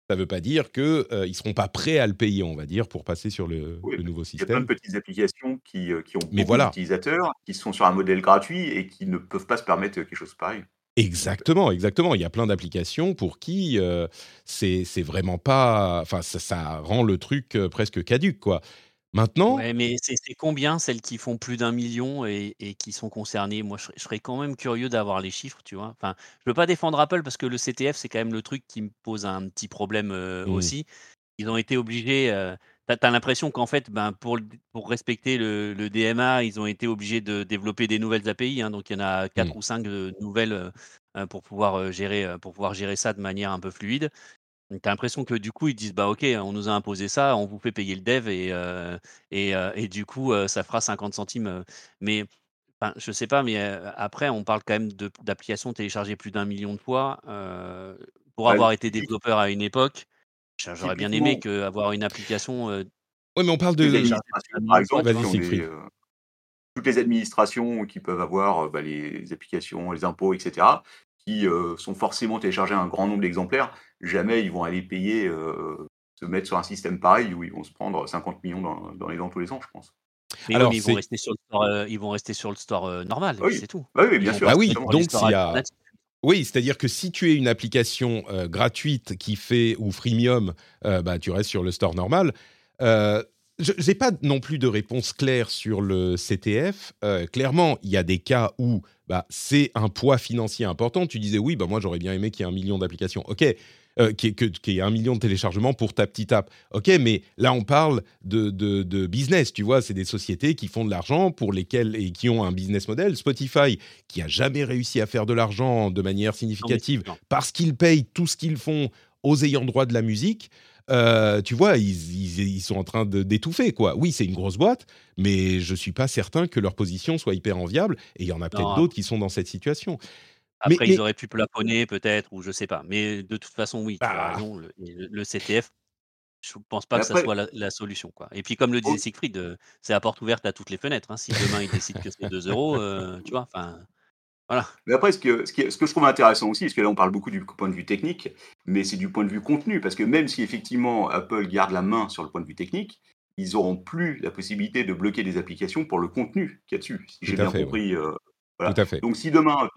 ça ne veut pas dire qu'ils euh, ne seront pas prêts à le payer, on va dire, pour passer sur le, nouveau système. Il y a plein de petites applications qui, euh, qui ont beaucoup voilà. d'utilisateurs, qui sont sur un modèle gratuit et qui ne peuvent pas se permettre quelque chose de pareil. Exactement, exactement. Il y a plein d'applications pour qui euh, c'est vraiment pas. Enfin, ça, ça, rend le truc euh, presque caduque, quoi. Maintenant. mais c'est combien celles qui font plus d'un million et, qui sont concernées? Moi, je, serais quand même curieux d'avoir les chiffres, tu vois. Enfin, je veux pas défendre Apple parce que le CTF, c'est quand même le truc qui me pose un petit problème mmh. aussi. Ils ont été obligés. Tu as, l'impression qu'en fait, ben, pour, pour respecter le, DMA, ils ont été obligés de développer des nouvelles API. Hein. donc, il y en a quatre mmh. ou cinq nouvelles pour, pouvoir, gérer, pour pouvoir gérer ça de manière un peu fluide. Tu as l'impression que du coup, ils disent bah ok, on nous a imposé ça, on vous fait payer le dev et, et, et, du coup, ça fera 50 centimes. Mais enfin, je sais pas, mais après, on parle quand même d'applications téléchargées plus d'un million de fois. pour avoir été développeur à une époque, j'aurais bien aimé que avoir une application. oui, mais on parle de. Par exemple, toutes les administrations qui peuvent avoir bah, les applications, les impôts, etc qui sont forcément téléchargés un grand nombre d'exemplaires, jamais ils vont aller payer, se mettre sur un système pareil où ils vont se prendre 50 millions dans, les dents tous les ans, je pense. Alors, ils, vont rester sur le store, ils vont rester sur le store normal, c'est tout. oui, bien sûr. Ah oui, donc s'il y a... Oui, c'est-à-dire que si tu es une application gratuite qui fait ou freemium, bah, tu restes sur le store normal. je n'ai pas non plus de réponse claire sur le CTF. clairement, il y a des cas où bah, c'est un poids financier important. Tu disais oui, bah, moi j'aurais bien aimé qu'il y ait un million d'applications. Ok, euh, qui, est, que, qui est un million de téléchargements pour ta petite app. Ok, mais là on parle de, de, business, tu vois, c'est des sociétés qui font de l'argent pour lesquelles et qui ont un business model. Spotify, qui a jamais réussi à faire de l'argent de manière significative parce qu'ils payent tout ce qu'ils font aux ayants droit de la musique. Euh, tu vois, ils, ils, sont en train d'étouffer, quoi. Oui, c'est une grosse boîte, mais je suis pas certain que leur position soit hyper enviable. Et il y en a peut-être d'autres qui sont dans cette situation. Après, ils auraient pu plafonner peut-être, ou je sais pas. Mais de toute façon, oui, tu as bah. raison. Le, CTF, je pense pas que ça soit la, solution, quoi. Et puis, comme le disait Siegfried, euh, c'est à porte ouverte à toutes les fenêtres. Hein. Si demain ils décident que c'est 2 euros, euh, tu vois, enfin. Voilà. Mais après, ce que, ce, ce que je trouve intéressant aussi, parce que là, on parle beaucoup du point de vue technique, mais c'est du point de vue contenu, parce que même si effectivement Apple garde la main sur le point de vue technique, ils n'auront plus la possibilité de bloquer des applications pour le contenu qu'il y a dessus, si j'ai bien compris. Euh, voilà. Tout à fait. Donc, si demain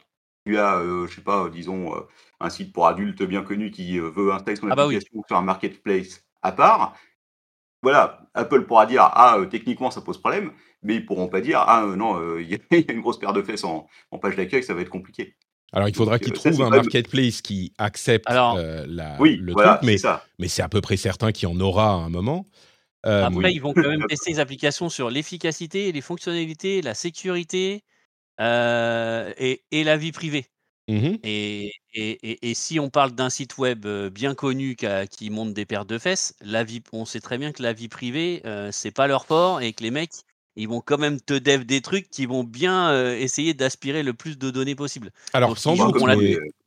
tu as, euh, je sais pas, disons, euh, un site pour adultes bien connu qui veut installer son ah bah application sur un marketplace à part, voilà, Apple pourra dire ah techniquement ça pose problème, mais ils pourront pas dire ah non il y, a une grosse paire de fesses en, page d'accueil, ça va être compliqué. Alors il faudra qu'ils trouvent un marketplace qui accepte la, le truc, mais mais c'est à peu près certain qu'il y en aura à un moment. Après ils vont quand même tester les applications sur l'efficacité, les fonctionnalités, la sécurité et, et la vie privée. Mmh et, et, et, si on parle d'un site web bien connu qui, monte des paires de fesses, la vie, on sait très bien que la vie privée, c'est pas leur fort et que les mecs, ils vont quand même te dev des trucs qui vont bien essayer d'aspirer le plus de données possible. Alors, sans doute,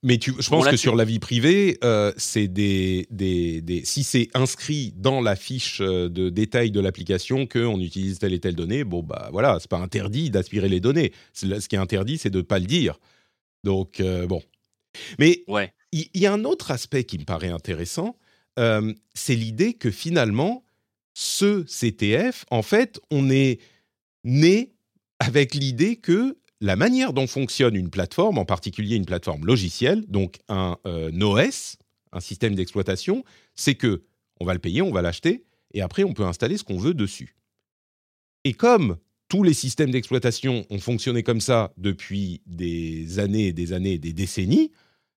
mais, tu, je pense que sur la vie privée, c'est des, des, des, si c'est inscrit dans la fiche de détail de l'application qu'on utilise telle et telle donnée, bon, bah voilà, c'est pas interdit d'aspirer les données. Ce qui est interdit, c'est de ne pas le dire. Donc, euh, bon. Mais il y, a un autre aspect qui me paraît intéressant, euh, c'est l'idée que finalement, ce CTF, en fait, on est né avec l'idée que la manière dont fonctionne une plateforme, en particulier une plateforme logicielle, donc un euh, OS, un système d'exploitation, c'est que on va le payer, on va l'acheter, et après on peut installer ce qu'on veut dessus. Et comme tous les systèmes d'exploitation ont fonctionné comme ça depuis des années des années des décennies.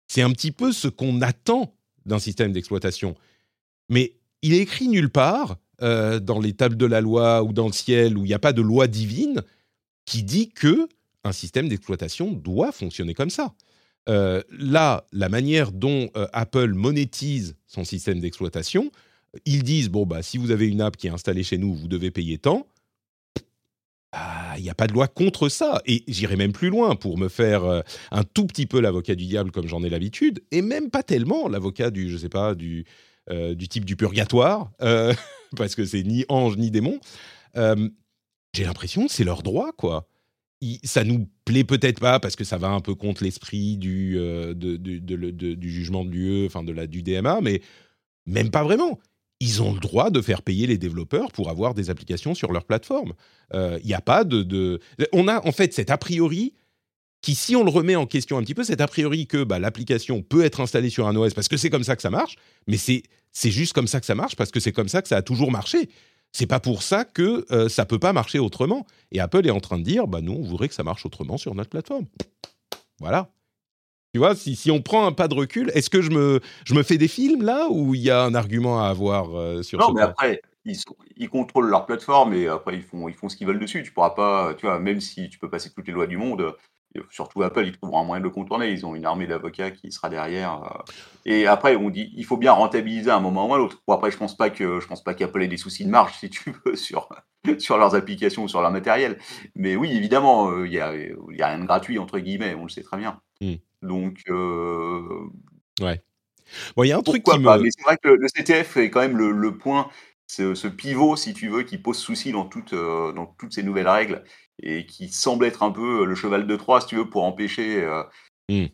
C'est un petit peu ce qu'on attend d'un système d'exploitation. Mais il est écrit nulle part, euh, dans les tables de la loi ou dans le ciel, où il n'y a pas de loi divine, qui dit que un système d'exploitation doit fonctionner comme ça. Euh, là, la manière dont euh, Apple monétise son système d'exploitation, ils disent bon bah si vous avez une app qui est installée chez nous, vous devez payer tant il ah, n'y a pas de loi contre ça. Et j'irai même plus loin pour me faire un tout petit peu l'avocat du diable comme j'en ai l'habitude, et même pas tellement l'avocat du, je sais pas, du, du type du purgatoire, euh, parce que c'est ni ange ni démon. J'ai l'impression que c'est leur droit, quoi. ça nous plaît peut-être pas parce que ça va un peu contre l'esprit du, du jugement de l'UE, enfin de la, du DMA, mais même pas vraiment ils ont le droit de faire payer les développeurs pour avoir des applications sur leur plateforme. Il euh, n'y a pas de, On a en fait cet a priori qui, si on le remet en question un petit peu, cet a priori que bah, l'application peut être installée sur un OS parce que c'est comme ça que ça marche, mais c'est juste comme ça que ça marche parce que c'est comme ça que ça a toujours marché. C'est pas pour ça que ça euh, ça peut pas marcher autrement. Et Apple est en train de dire, bah nous, on voudrait que ça marche autrement sur notre plateforme. Voilà. Tu vois, si, si, on prend un pas de recul, est-ce que je me, je me fais des films là ou il y a un argument à avoir euh, sur non, Non, mais après, ils, ils, contrôlent leur plateforme et après, ils font, ils font ce qu'ils veulent dessus. Tu pourras pas, tu vois, même si tu peux passer toutes les lois du monde, surtout Apple, ils trouveront un moyen de le contourner. Ils ont une armée d'avocats qui sera derrière. Euh. Et après, on dit, il faut bien rentabiliser à un moment ou à l'autre. Bon, après, je pense pas que je pense pas qu'Apple ait des soucis de marge, si tu veux, sur sur leurs applications ou sur leur matériel. Mais oui, évidemment, euh, il n'y a, a, rien de gratuit entre guillemets. On le sait très bien. Mmh. Donc, euh, ouais. Bon, il y a un truc qui pas, Mais c'est vrai que le, CTF est quand même le, point, ce, ce, pivot, si tu veux, qui pose souci dans, toutes euh, dans toutes ces nouvelles règles et qui semble être un peu le cheval de Troie, si tu veux, pour empêcher, euh, mmh.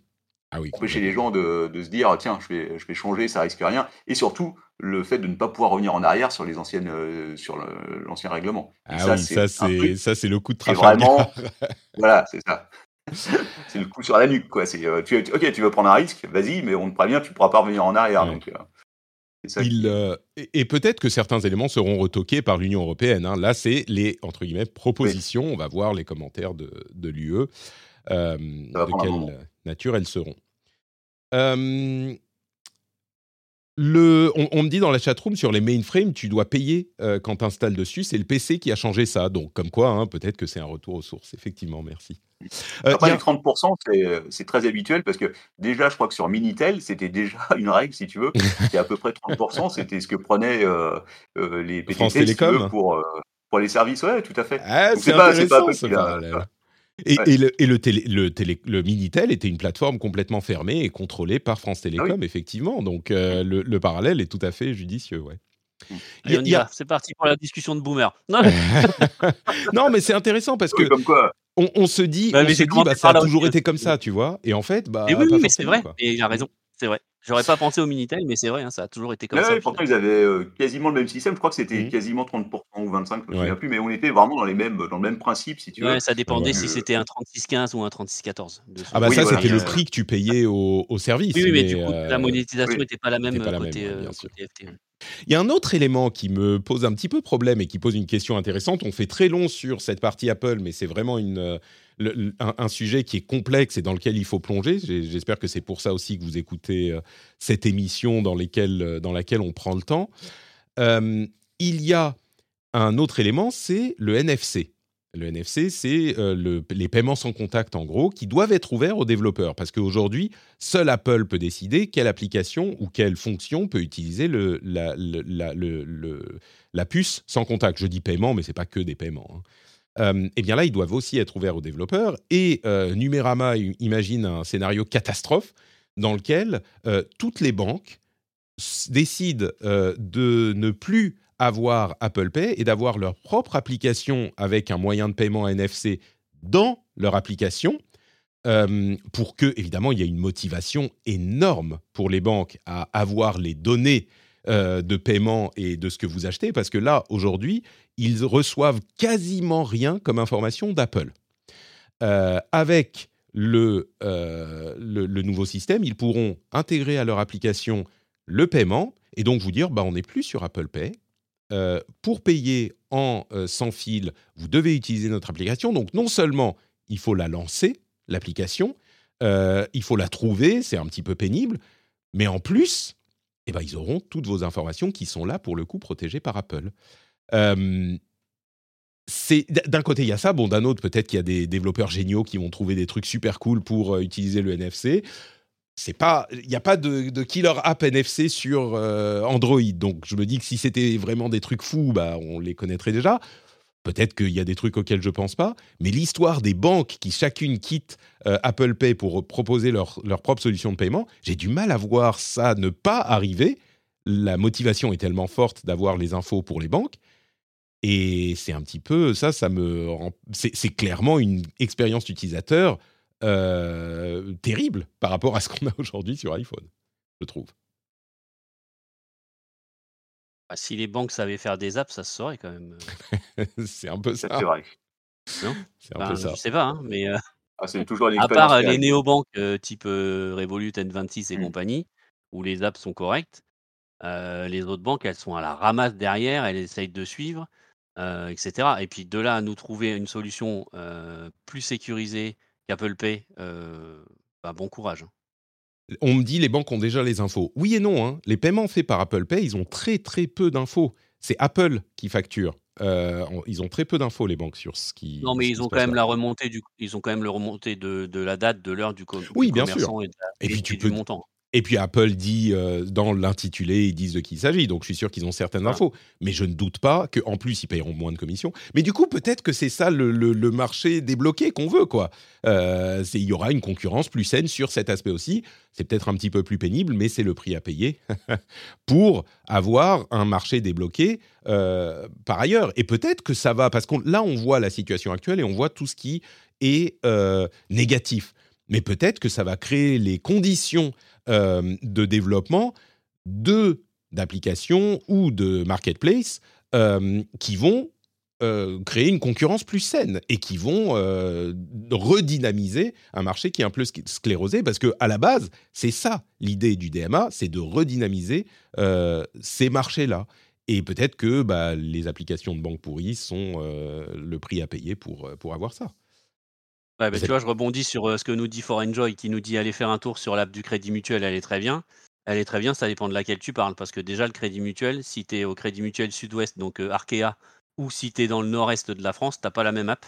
ah oui, empêcher les gens de, de, se dire tiens, je vais, je vais changer, ça risque rien. Et surtout, le fait de ne pas pouvoir revenir en arrière sur les anciennes, sur l'ancien règlement. Ah ça, oui, ça c'est le coup de Trafalgar. voilà, c'est ça. c'est le coup sur la nuque, quoi. C'est, euh, tu, ok, tu veux prendre un risque, vas-y, mais on te prévient, tu pourras pas revenir en arrière. Donc, euh, Il, euh, et peut-être que certains éléments seront retoqués par l'Union européenne. Hein. Là, c'est les entre guillemets propositions. On va voir les commentaires de, de l'UE, de quelle nature elles seront. le, on, me dit dans la chatroom sur les mainframes, tu dois payer quand tu installes dessus. C'est le PC qui a changé ça. Donc, comme quoi, hein, peut-être que c'est un retour aux sources. Effectivement, merci. Euh, Après, les 30%, euh, c'est très habituel parce que déjà, je crois que sur Minitel, c'était déjà une règle, si tu veux. C'était à peu près 30%, c'était ce que prenaient euh, les PTT si pour, pour les services. Ouais, tout à fait. Ah, c'est pas, pas ce Et, et, le, et le, télé, le, télé, le, Minitel était une plateforme complètement fermée et contrôlée par France ah Télécom, effectivement. Donc le, le, parallèle est tout à fait judicieux, ouais. Mmh. C'est parti pour la discussion de boomer. Non, mais, c'est intéressant parce que on, se dit, bah, bah, ça a toujours été comme ça, tu vois. Et en fait, bah. oui, mais c'est vrai. Et il a raison. C'est vrai. J'aurais pas pensé au Minitel, mais c'est vrai, hein, ça a toujours été comme ça. pourtant, ils avaient euh, quasiment le même système. Je crois que c'était mmh. quasiment 30% ou 25%, je me souviens plus, mais on était vraiment dans, les mêmes, dans le même principe, si tu veux. ça dépendait si c'était un 3615 ou un 3614. Ah, bah ça, c'était le prix que tu payais au, service. Oui, mais, du coup, la euh, monétisation n'était pas la même côté, euh, FT. Il y a un autre élément qui me pose un petit peu problème et qui pose une question intéressante. On fait très long sur cette partie Apple, mais c'est vraiment une, un, sujet qui est complexe et dans lequel il faut plonger. J'espère que c'est pour ça aussi que vous écoutez euh, cette émission euh, dans laquelle on prend le temps. Euh, il y a un autre élément, c'est le NFC. Le NFC, c'est les paiements sans contact, en gros, qui doivent être ouverts aux développeurs. Parce qu'aujourd'hui, seul Apple peut décider quelle application ou quelle fonction peut utiliser la, puce sans contact. Je dis paiement, mais ce n'est pas que des paiements. Hein. Euh, eh bien là, ils doivent aussi être ouverts aux développeurs. Et euh, Numérama imagine un scénario catastrophe dans lequel euh, toutes les banques décident de ne plus avoir Apple Pay et d'avoir leur propre application avec un moyen de paiement NFC dans leur application. pour que, évidemment, il y ait une motivation énorme pour les banques à avoir les données de paiement et de ce que vous achetez, parce que là, aujourd'hui, ils reçoivent quasiment rien comme information d'Apple. Euh, avec euh, le, nouveau système, ils pourront intégrer à leur application le paiement et donc vous dire bah, on n'est plus sur Apple Pay. Euh, pour payer en sans fil, vous devez utiliser notre application. Donc non seulement il faut la lancer, l'application, il faut la trouver, c'est un petit peu pénible, mais en plus, eh ben, ils auront toutes vos informations qui sont là pour le coup protégées par Apple c'est d'un côté il y a ça, bon d'un autre peut-être qu'il y a des développeurs géniaux qui vont trouver des trucs super cool pour utiliser le NFC. C'est pas, il n'y a pas de, killer app NFC sur Android, donc je me dis que si c'était vraiment des trucs fous, bah on les connaîtrait déjà. Peut-être qu'il y a des trucs auxquels je pense pas, mais l'histoire des banques qui chacune quittent Apple Pay pour proposer leur, leur propre solution de paiement, j'ai du mal à voir ça ne pas arriver. La motivation est tellement forte d'avoir les infos pour les banques et c'est un petit peu ça, ça me c'est clairement une expérience utilisateur euh, terrible par rapport à ce qu'on a aujourd'hui sur iPhone, je trouve. Bah, si les banques savaient faire des apps, ça se saurait quand même. Euh. c'est un peu ça. C'est vrai. Non? C'est un peu ça. Je sais pas, hein, mais. Euh, ah, c'est toujours à part les néobanques type Revolut, N26 et mmh. compagnie, où les apps sont correctes, les autres banques, elles sont à la ramasse derrière, elles essayent de suivre. Euh, etc. Et puis de là à nous trouver une solution euh, plus sécurisée qu'Apple Pay, euh, bah, bon courage. Hein. On me dit les banques ont déjà les infos. Oui et non. Hein. Les paiements faits par Apple Pay, ils ont très très peu d'infos. C'est Apple qui facture. ils ont très peu d'infos les banques sur ce qui. Non, mais ils ont quand même la remontée du, ils ont quand même le remontée de, de la date, de l'heure du, com oui, bien sûr. et, puis tu peux, montant. Et puis Apple dit euh, dans l'intitulé, ils disent de qui il s'agit. Donc je suis sûr qu'ils ont certaines infos. Mais je ne doute pas qu'en plus, ils paieront moins de commissions. Mais du coup, peut-être que c'est ça le, marché débloqué qu'on veut. quoi. Euh, il y aura une concurrence plus saine sur cet aspect aussi. C'est peut-être un petit peu plus pénible, mais c'est le prix à payer pour avoir un marché débloqué euh, par ailleurs. Et peut-être que ça va, parce que là, on voit la situation actuelle et on voit tout ce qui est négatif. Mais peut-être que ça va créer les conditions euh, de développement de d'applications ou de marketplace euh, qui vont euh, créer une concurrence plus saine et qui vont redynamiser un marché qui est un peu sclérosé parce que à la base c'est ça l'idée du DMA c'est de redynamiser ces marchés là et peut-être que bah, les applications de banque pourries sont le prix à payer pour, pour avoir ça. Ouais, bah, tu vois, je rebondis sur ce que nous dit For Enjoy, qui nous dit aller faire un tour sur l'app du Crédit Mutuel, elle est très bien. Elle est très bien, ça dépend de laquelle tu parles. Parce que déjà, le Crédit Mutuel, si tu es au Crédit Mutuel Sud-Ouest, donc Arkea, ou si tu es dans le nord-est de la France, tu pas la même app.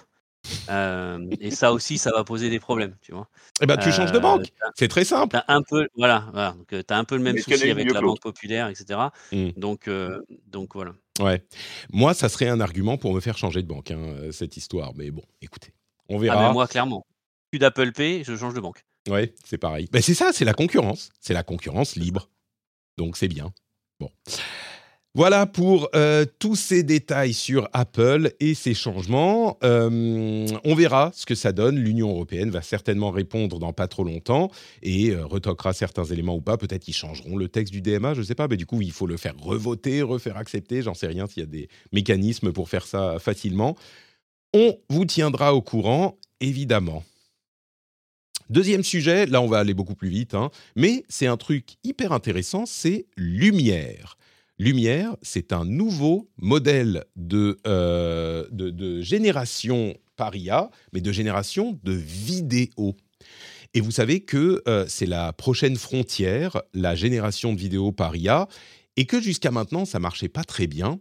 et ça aussi, ça va poser des problèmes, tu vois. Eh ben, tu changes de banque. C'est très simple. As un peu, voilà, voilà. Donc, tu as un peu le même souci avec la Banque Populaire, etc. Mmh. Donc, donc voilà. Ouais. Moi, ça serait un argument pour me faire changer de banque, hein, cette histoire. Mais bon, écoutez, on ah, verra. moi, clairement. Plus d'Apple Pay, je change de banque. Ouais, c'est pareil. Ben, c'est ça, c'est la concurrence. C'est la concurrence libre. Donc c'est bien. Bon. Voilà pour euh, tous ces détails sur Apple et ses changements. Euh, on verra ce que ça donne. L'Union européenne va certainement répondre dans pas trop longtemps et euh, retoquera certains éléments ou pas. Peut-être qu'ils changeront le texte du DMA, je ne sais pas. Mais du coup, il faut le faire revoter, refaire accepter. J'en sais rien s'il y a des mécanismes pour faire ça facilement. On vous tiendra au courant, évidemment. Deuxième sujet, là on va aller beaucoup plus vite, hein, mais c'est un truc hyper intéressant, c'est Lumière. Lumière, c'est un nouveau modèle de, euh, de, génération par IA, mais de génération de vidéo. Et vous savez que euh, c'est la prochaine frontière, la génération de vidéos par IA, et que jusqu'à maintenant, ça marchait pas très bien.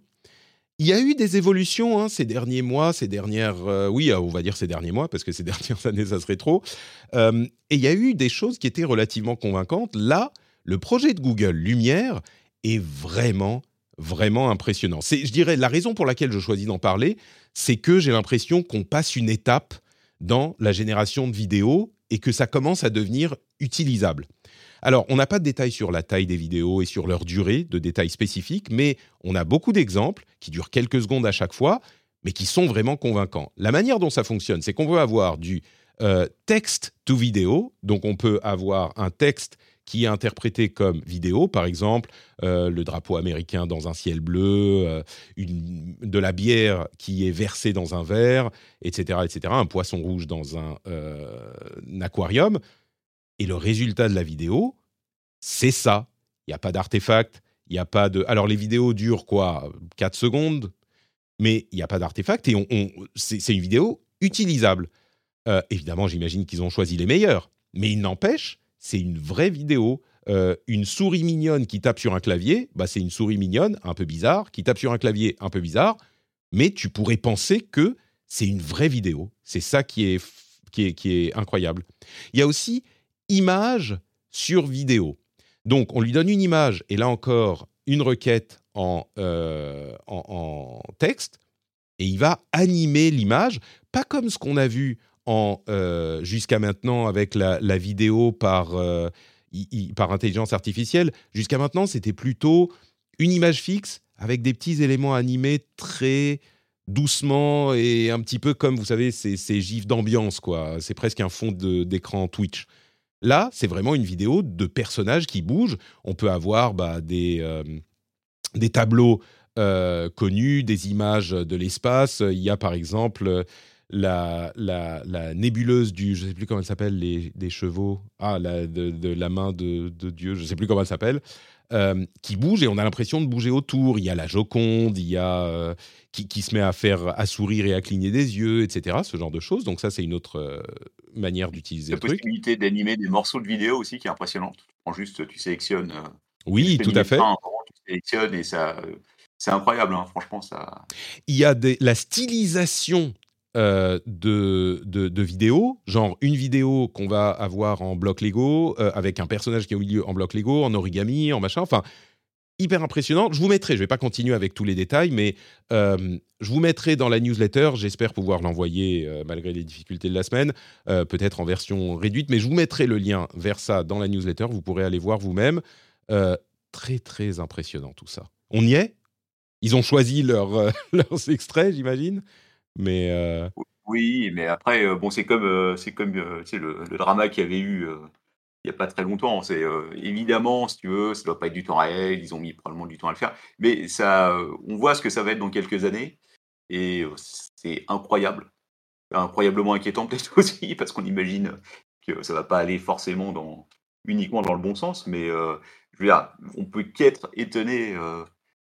Il y a eu des évolutions hein, ces derniers mois, ces dernières, euh, oui, euh, on va dire ces derniers mois parce que ces dernières années ça serait trop. Euh, et il y a eu des choses qui étaient relativement convaincantes. Là, le projet de Google Lumière est vraiment, vraiment impressionnant. C'est, je dirais, la raison pour laquelle je choisis d'en parler, c'est que j'ai l'impression qu'on passe une étape dans la génération de vidéos et que ça commence à devenir utilisable. Alors, on n'a pas de détails sur la taille des vidéos et sur leur durée, de détails spécifiques, mais on a beaucoup d'exemples qui durent quelques secondes à chaque fois, mais qui sont vraiment convaincants. La manière dont ça fonctionne, c'est qu'on veut avoir du euh, texte to vidéo, donc on peut avoir un texte qui est interprété comme vidéo, par exemple euh, le drapeau américain dans un ciel bleu, euh, de la bière qui est versée dans un verre, etc., etc., un poisson rouge dans un aquarium. Et le résultat de la vidéo, c'est ça. Il n'y a pas d'artefact, il n'y a pas de... Alors les vidéos durent quoi 4 secondes, mais il n'y a pas d'artefact et on, c'est une vidéo utilisable. Euh, évidemment, j'imagine qu'ils ont choisi les meilleurs, mais il n'empêche, c'est une vraie vidéo. Euh, une souris mignonne qui tape sur un clavier, bah c'est une souris mignonne, un peu bizarre, qui tape sur un clavier, un peu bizarre, mais tu pourrais penser que c'est une vraie vidéo. C'est ça qui est, qui est, qui est incroyable. Il y a aussi image sur vidéo. Donc, on lui donne une image, et là encore, une requête en, euh, en, texte, et il va animer l'image, pas comme ce qu'on a vu euh, jusqu'à maintenant avec la, vidéo par, euh, par intelligence artificielle. Jusqu'à maintenant, c'était plutôt une image fixe avec des petits éléments animés très doucement et un petit peu comme, vous savez, ces, ces gifs d'ambiance, quoi. C'est presque un fond d'écran Twitch. Là, c'est vraiment une vidéo de personnages qui bougent. On peut avoir bah, des, euh, des tableaux euh, connus, des images de l'espace. Il y a par exemple la, la, nébuleuse du, je ne sais plus comment elle s'appelle, des chevaux, ah, la, de, la main de, Dieu, je ne sais plus comment elle s'appelle, euh, qui bouge et on a l'impression de bouger autour. Il y a la Joconde, il y a qui, se met à faire à sourire et à cligner des yeux, etc. Ce genre de choses. Donc ça, c'est une autre manière d'utiliser le. La possibilité d'animer des morceaux de vidéo aussi qui est impressionnante. Prends juste, tu sélectionnes. Euh, oui, tout à fait. tu sélectionnes et ça, euh, c'est incroyable. Hein, franchement, ça. Il y a des, la stylisation euh, de, de, vidéos, genre une vidéo qu'on va avoir en bloc Lego, avec un personnage qui est au milieu en bloc Lego, en origami, en machin. Enfin, hyper impressionnant. Je vous mettrai, je ne vais pas continuer avec tous les détails, mais euh, je vous mettrai dans la newsletter. J'espère pouvoir l'envoyer euh, malgré les difficultés de la semaine, euh, peut-être en version réduite, mais je vous mettrai le lien vers ça dans la newsletter. Vous pourrez aller voir vous-même. très, très impressionnant tout ça. On y est? Ils ont choisi leur, leurs extraits, j'imagine, mais. Oui, mais après, bon, c'est comme, c'est comme le, le, drama qu'il y avait eu il n'y a pas très longtemps. C'est euh, évidemment, si tu veux, ça ne doit pas être du temps réel. Ils ont mis probablement du temps à le faire, mais ça, on voit ce que ça va être dans quelques années, et euh, c'est incroyable, incroyablement inquiétant peut-être aussi parce qu'on imagine que ça va pas aller forcément dans uniquement dans le bon sens, mais euh, je veux dire, on peut qu'être étonné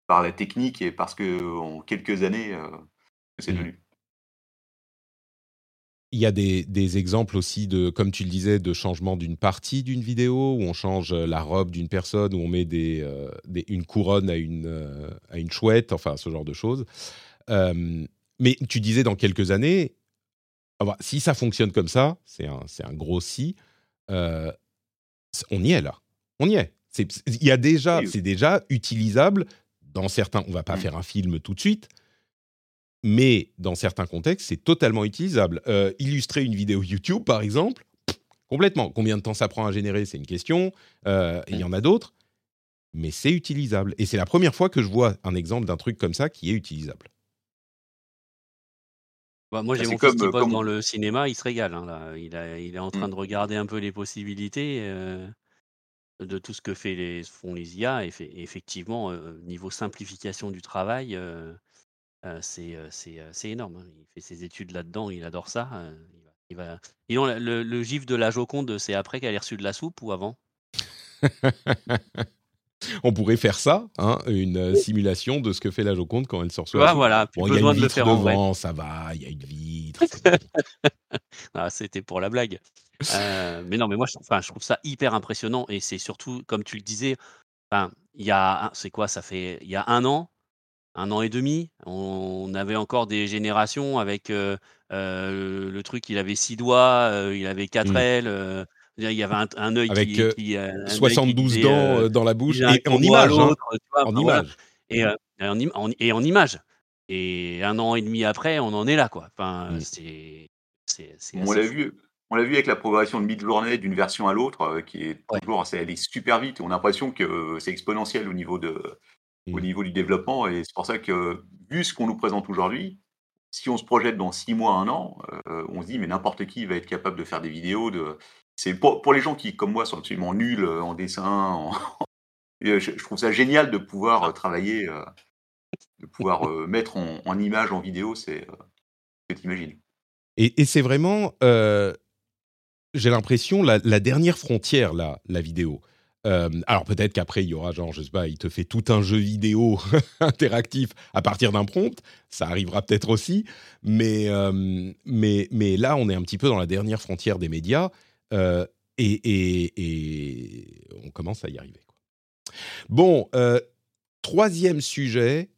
par la technique et parce que en quelques années, c'est mmh. devenu. Il y a des, exemples aussi de, comme tu le disais, de changement d'une partie d'une vidéo où on change la robe d'une personne, où on met des, une couronne à une, à une chouette, enfin ce genre de choses. mais tu disais dans quelques années, si ça fonctionne comme ça, c'est un, un, gros si, on y est là. On y est. Il y a déjà, c'est déjà utilisable dans certains. On va pas mmh. faire un film tout de suite, mais dans certains contextes, c'est totalement utilisable. Euh, illustrer une vidéo YouTube, par exemple, complètement. Combien de temps ça prend à générer, c'est une question. Euh, il y en a d'autres, mais c'est utilisable. Et c'est la première fois que je vois un exemple d'un truc comme ça qui est utilisable. Bah, moi, j'ai mon fils qui euh, dans le cinéma, il se régale. Hein, il, est en train mmh. de regarder un peu les possibilités de tout ce que fait les, font les IA. Et, effectivement, niveau simplification du travail, c'est c'est énorme. Hein. Il fait ses études là-dedans, il adore ça. il va, il va... le, le, gif de la Joconde, c'est après qu'elle ait reçu de la soupe ou avant? On pourrait faire ça, hein, une simulation de ce que fait la Joconde quand elle sort sur la voilà, il y a une vitre devant, ça va, il y a une vitre. ah, C'était pour la blague. mais non, mais moi, je, enfin, je trouve ça hyper impressionnant et c'est surtout, comme tu le disais, enfin, il y a, c'est quoi, ça fait, il y a un an, un an et demi. On avait encore des générations avec euh, euh, le truc, il avait six doigts, euh, il avait quatre mmh. ailes. il y avait un, œil avec qui, 72 dents dans la bouche et en image, hein. en image. Et, en, et en image. Et un an et demi après, on en est là, quoi. Enfin, mmh. c'est, on l'a vu. On l'a vu avec la progression de mid-journée d'une version à l'autre, qui est toujours, c'est allé super vite. On a l'impression que c'est exponentiel au niveau de, au mmh. niveau du développement. Et c'est pour ça que, vu ce qu'on nous présente aujourd'hui, si on se projette dans six mois, un an, euh, on se dit, mais n'importe qui va être capable de faire des vidéos. De... C'est pour, pour les gens qui, comme moi, sont absolument nuls euh, en dessin. je, trouve ça génial de pouvoir euh, travailler, de pouvoir mettre en, en, image, en vidéo, c'est, t'imagines. Et, et c'est vraiment, j'ai l'impression, la, la, dernière frontière, là, la vidéo. Euh, alors peut-être qu'après il y aura genre je sais pas, il te fait tout un jeu vidéo interactif à partir d'un prompt, ça arrivera peut-être aussi, mais euh, mais mais là on est un petit peu dans la dernière frontière des médias euh, et, et, on commence à y arriver. Bon, troisième sujet,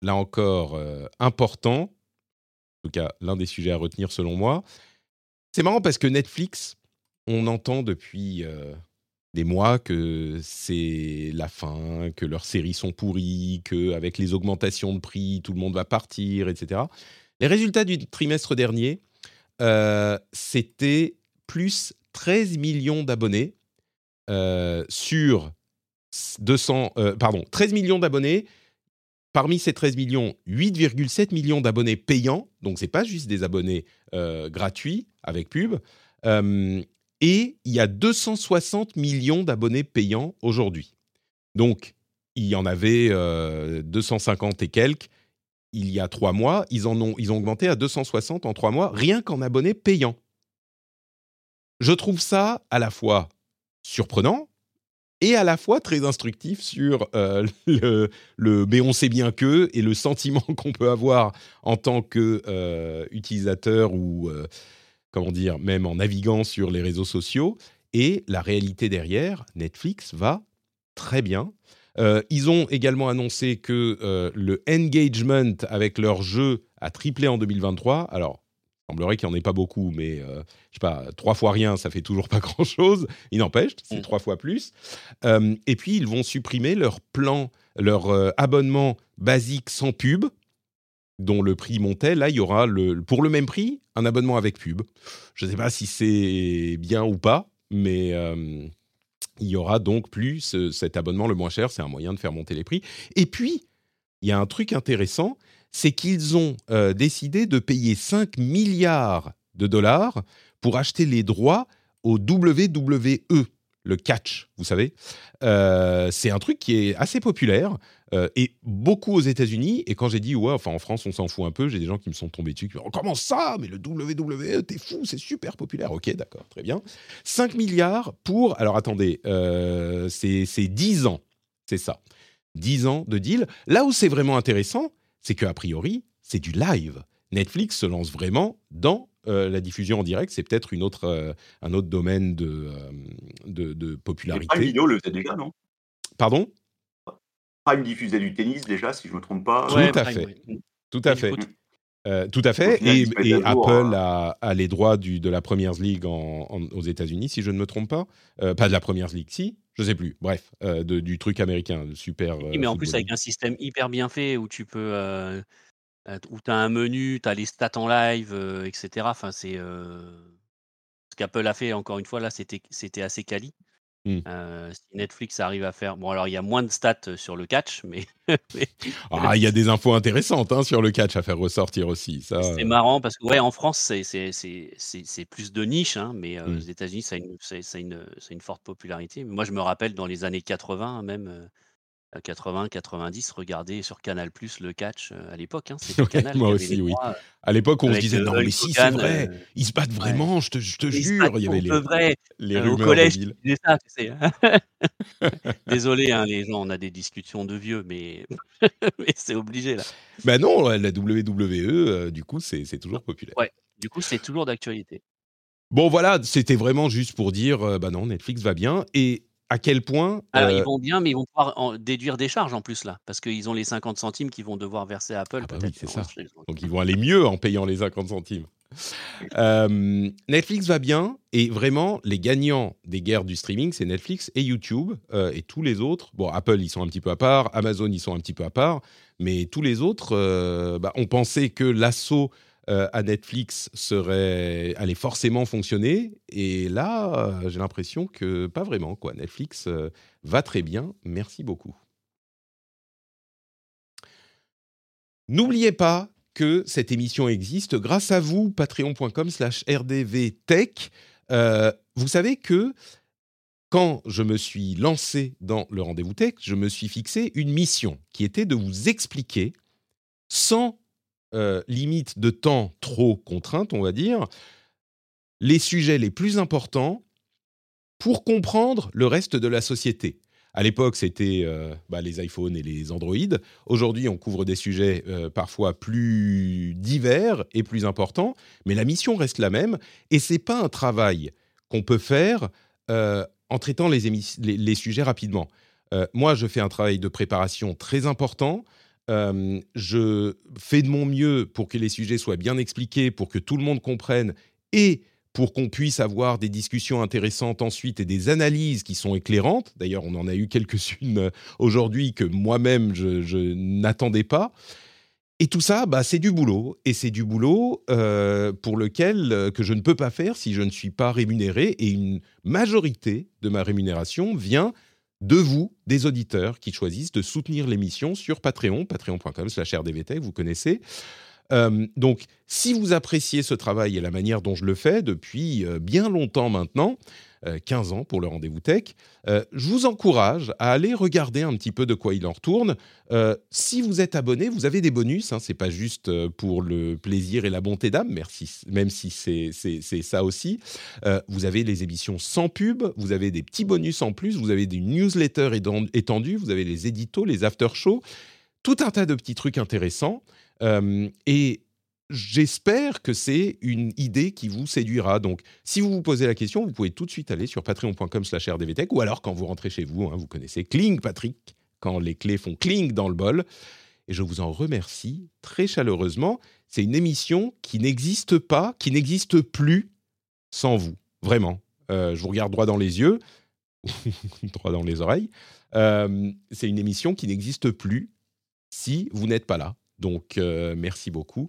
là encore important, en tout cas l'un des sujets à retenir selon moi. C'est marrant parce que Netflix, on entend depuis des mois que c'est la fin, que leurs séries sont pourries, qu'avec les augmentations de prix, tout le monde va partir, etc. Les résultats du trimestre dernier, euh, c'était plus 13 millions d'abonnés euh, sur 200, euh, pardon, 13 millions d'abonnés. Parmi ces 13 millions, 8,7 millions d'abonnés payants, donc c'est pas juste des abonnés gratuits avec pub. Et il y a 260 millions d'abonnés payants aujourd'hui. Donc, il y en avait 250 euh, et quelques il y a trois mois. Ils, en ont, ils ont augmenté à 260 en trois mois, rien qu'en abonnés payants. Je trouve ça à la fois surprenant et à la fois très instructif sur euh, le, le, mais on sait bien que et le sentiment qu'on peut avoir en tant qu'utilisateur euh, ou comment dire, même en naviguant sur les réseaux sociaux. Et la réalité derrière, Netflix va très bien. Euh, ils ont également annoncé que euh, le engagement avec leur jeu a triplé en 2023. Alors, il semblerait qu'il n'y en ait pas beaucoup, mais euh, je sais pas, trois fois rien, ça fait toujours pas grand-chose. Il n'empêche, c'est mm. trois fois plus. et puis, ils vont supprimer leur plan, leur abonnement basique sans pub, dont le prix montait, là, il y aura le, pour le même prix un abonnement avec pub. Je ne sais pas si c'est bien ou pas, mais euh, il y aura donc plus cet abonnement le moins cher. C'est un moyen de faire monter les prix. Et puis, il y a un truc intéressant, c'est qu'ils ont euh, décidé de payer 5 milliards de dollars pour acheter les droits au WWE le catch, vous savez. Euh, c'est un truc qui est assez populaire euh, et beaucoup aux États-Unis. Et quand j'ai dit, ouais, enfin en France, on s'en fout un peu, j'ai des gens qui me sont tombés dessus, qui me disent, comment ça? Mais le WWE, t'es fou, c'est super populaire. Ok, d'accord, très bien. 5 milliards pour, alors attendez, euh, c'est 10 ans, c'est ça. 10 ans de deal. Là où c'est vraiment intéressant, c'est qu'a priori, c'est du live. Netflix se lance vraiment dans la diffusion en direct, c'est peut-être une autre, un autre domaine de, de, de popularité. Prime Video le faisait déjà, non? Pardon? Prime diffusait du tennis déjà, si je ne me trompe pas. Tout à fait. Tout à fait. tout à fait. Et, Apple a, a, les droits du, de la Première League aux États-Unis, si je ne me trompe pas. pas de la Première League, si je sais plus. Bref, de, du truc américain, super. Oui, mais en plus avec un système hyper bien fait où tu peux, où tu as un menu, tu as les stats en live, etc. Enfin, c'est ce qu'Apple a fait. Encore une fois, là, c'était c'était assez quali. Mmh. si Netflix arrive à faire. Bon, alors il y a moins de stats sur le catch, mais. ah, il y a des infos intéressantes hein, sur le catch à faire ressortir aussi. Ça... C'est marrant parce que, ouais, en France, c'est plus de niche, hein, mais aux mmh. États-Unis, ça, a une, une forte popularité. Moi, je me rappelle dans les années 80, même. 80, 90, regardez sur Canal Plus le catch à l'époque. Hein, Canal. moi aussi, oui. à l'époque, on se disait non, mais si c'est vrai, ils se battent vraiment, je te, je te jure. Il y avait les, vrai. les au collège, ça, tu sais. Désolé, hein, les gens, on a des discussions de vieux, mais, mais c'est obligé là. Ben non, la WWE, du coup, c'est toujours populaire. Ouais, du coup, c'est toujours d'actualité. Bon, voilà, c'était vraiment juste pour dire, bah non, Netflix va bien. Et à quel point. Alors, ils vont bien, mais ils vont pouvoir en déduire des charges en plus, là, parce qu'ils ont les 50 centimes qu'ils vont devoir verser à Apple. Ah bah oui, ça. Donc, ils vont aller mieux en payant les 50 centimes. Netflix va bien, et vraiment, les gagnants des guerres du streaming, c'est Netflix et YouTube, et tous les autres. Bon, Apple, ils sont un petit peu à part, Amazon, ils sont un petit peu à part, mais tous les autres, bah, on pensait que l'assaut euh, à Netflix serait allait forcément fonctionner. Et là, euh, j'ai l'impression que pas vraiment. Quoi. Netflix euh, va très bien. Merci beaucoup. N'oubliez pas que cette émission existe grâce à vous, patreon.com slash rdvtech. vous savez que quand je me suis lancé dans le rendez-vous tech, je me suis fixé une mission qui était de vous expliquer sans euh, limite de temps trop contrainte, on va dire, les sujets les plus importants pour comprendre le reste de la société. À l'époque, c'était euh, bah, les iPhones et les Android. Aujourd'hui, on couvre des sujets euh, parfois plus divers et plus importants, mais la mission reste la même. Et c'est pas un travail qu'on peut faire en traitant les, les, sujets rapidement. moi, je fais un travail de préparation très important je fais de mon mieux pour que les sujets soient bien expliqués, pour que tout le monde comprenne et pour qu'on puisse avoir des discussions intéressantes ensuite et des analyses qui sont éclairantes. D'ailleurs, on en a eu quelques-unes euh, aujourd'hui que moi-même, je, n'attendais pas. Et tout ça, bah, c'est du boulot. Et c'est du boulot euh, pour lequel euh, que je ne peux pas faire si je ne suis pas rémunéré. Et une majorité de ma rémunération vient de vous, des auditeurs qui choisissent de soutenir l'émission sur Patreon, patreon.com slash rdvtech, vous connaissez. Euh, donc, si vous appréciez ce travail et la manière dont je le fais depuis euh, bien longtemps maintenant, 15 euh, ans pour le rendez-vous tech, je vous encourage à aller regarder un petit peu de quoi il en retourne. si vous êtes abonné, vous avez des bonus. Hein, c'est pas juste pour le plaisir et la bonté d'âme, même si c'est ça aussi. vous avez les émissions sans pub, vous avez des petits bonus en plus, vous avez des newsletters étendus, vous avez les éditos, les after-shows, tout un tas de petits trucs intéressants et j'espère que c'est une idée qui vous séduira. Donc, si vous vous posez la question, vous pouvez tout de suite aller sur patreon.com slash rdvtech ou alors quand vous rentrez chez vous, hein, vous connaissez Cling Patrick, quand les clés font cling dans le bol. Et je vous en remercie très chaleureusement. C'est une émission qui n'existe pas, qui n'existe plus sans vous. Vraiment. je vous regarde droit dans les yeux, droit dans les oreilles. c'est une émission qui n'existe plus si vous n'êtes pas là. Donc, euh, merci beaucoup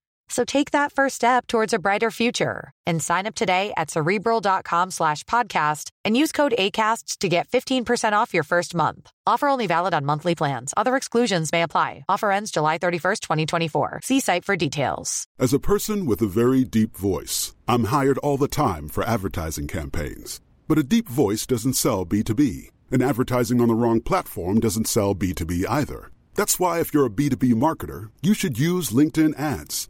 So take that first step towards a brighter future and sign up today at cerebral.com slash podcast and use code ACasts to get 15% off your first month. Offer only valid on monthly plans. Other exclusions may apply. Offer ends July 31st, 2024. See site for details. As a person with a very deep voice, I'm hired all the time for advertising campaigns. But a deep voice doesn't sell B2B, and advertising on the wrong platform doesn't sell B2B either. That's why, if you're a B2B marketer, you should use LinkedIn ads.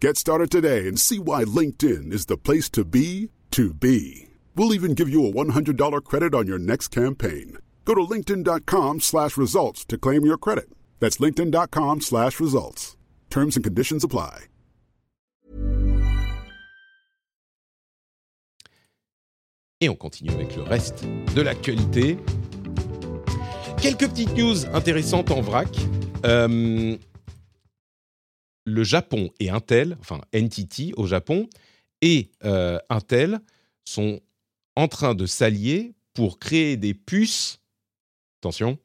Get started today and see why LinkedIn is the place to be to be. We'll even give you a $100 credit on your next campaign. Go to linkedin.com slash results to claim your credit. That's linkedin.com slash results. Terms and conditions apply. Et on continue avec le reste de l'actualité. Quelques petites news intéressantes en vrac. Euh, le Japon et Intel, enfin NTT au Japon, et euh, Intel sont en train de s'allier pour créer des puces, attention,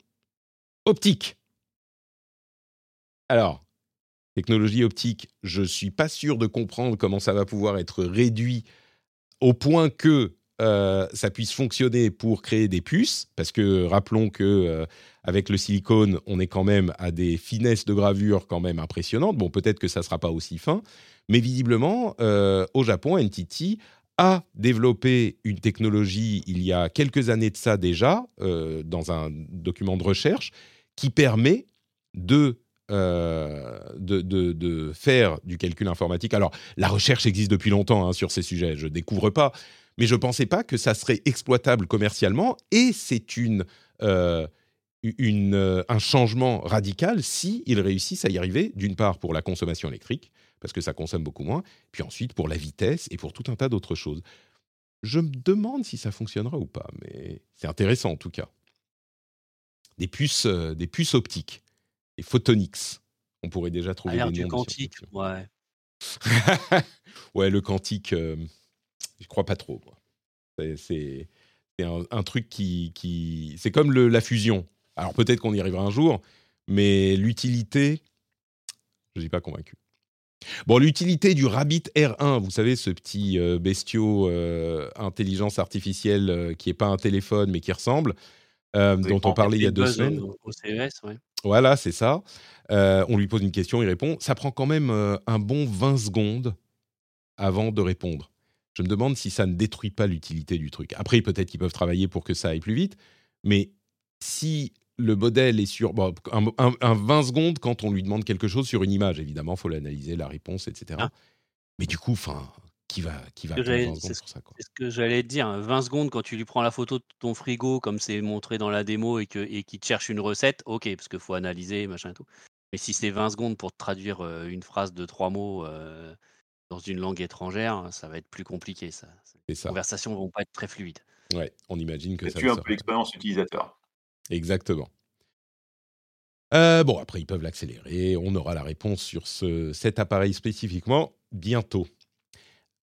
optiques. Alors, technologie optique, je ne suis pas sûr de comprendre comment ça va pouvoir être réduit au point que euh, ça puisse fonctionner pour créer des puces, parce que rappelons que euh, avec le silicone, on est quand même à des finesses de gravure quand même impressionnantes. Bon, peut-être que ça sera pas aussi fin, mais visiblement, euh, au Japon, NTT a développé une technologie il y a quelques années de ça déjà, dans un document de recherche, qui permet de de, de, de, faire du calcul informatique. Alors, la recherche existe depuis longtemps hein, sur ces sujets, je ne découvre pas, mais je ne pensais pas que ça serait exploitable commercialement, et c'est une, euh, une, euh, un changement radical si ils réussissent à y arriver, d'une part pour la consommation électrique, parce que ça consomme beaucoup moins, puis ensuite pour la vitesse et pour tout un tas d'autres choses. Je me demande si ça fonctionnera ou pas, mais c'est intéressant en tout cas. Des puces, euh, des puces optiques, des photonics. On pourrait déjà trouver des noms. du quantique, ouais. ouais, le quantique. Je crois pas trop. C'est un, truc qui, qui c'est comme le, la fusion. Alors peut-être qu'on y arrivera un jour, mais l'utilité, je ne suis pas convaincu. Bon, l'utilité du Rabbit R1, vous savez, ce petit euh, bestiau euh, intelligence artificielle euh, qui n'est pas un téléphone mais qui ressemble, dont on parlait il y a deux semaines. Au, CES, ouais. Voilà, c'est ça. on lui pose une question, il répond. Ça prend quand même un bon 20 secondes avant de répondre. Je me demande si ça ne détruit pas l'utilité du truc. Après, peut-être qu'ils peuvent travailler pour que ça aille plus vite, mais si le modèle est sur un, 20 secondes quand on lui demande quelque chose sur une image, évidemment, il faut l'analyser, la réponse, etc. Ah. Mais du coup, enfin, qui va, qui va 20 C'est ce que j'allais dire. 20 secondes quand tu lui prends la photo de ton frigo, comme c'est montré dans la démo, et qu'il et te cherche une recette, ok, parce qu'il faut analyser, machin et tout. Mais si c'est 20 secondes pour te traduire euh, une phrase de trois mots, euh, dans une langue étrangère, ça va être plus compliqué. Ça. Les conversations vont pas être très fluides. Ouais, on imagine que ça. Tu un peu l'expérience utilisateur. Exactement. Euh, bon, après, ils peuvent l'accélérer. On aura la réponse sur ce, cet appareil spécifiquement bientôt.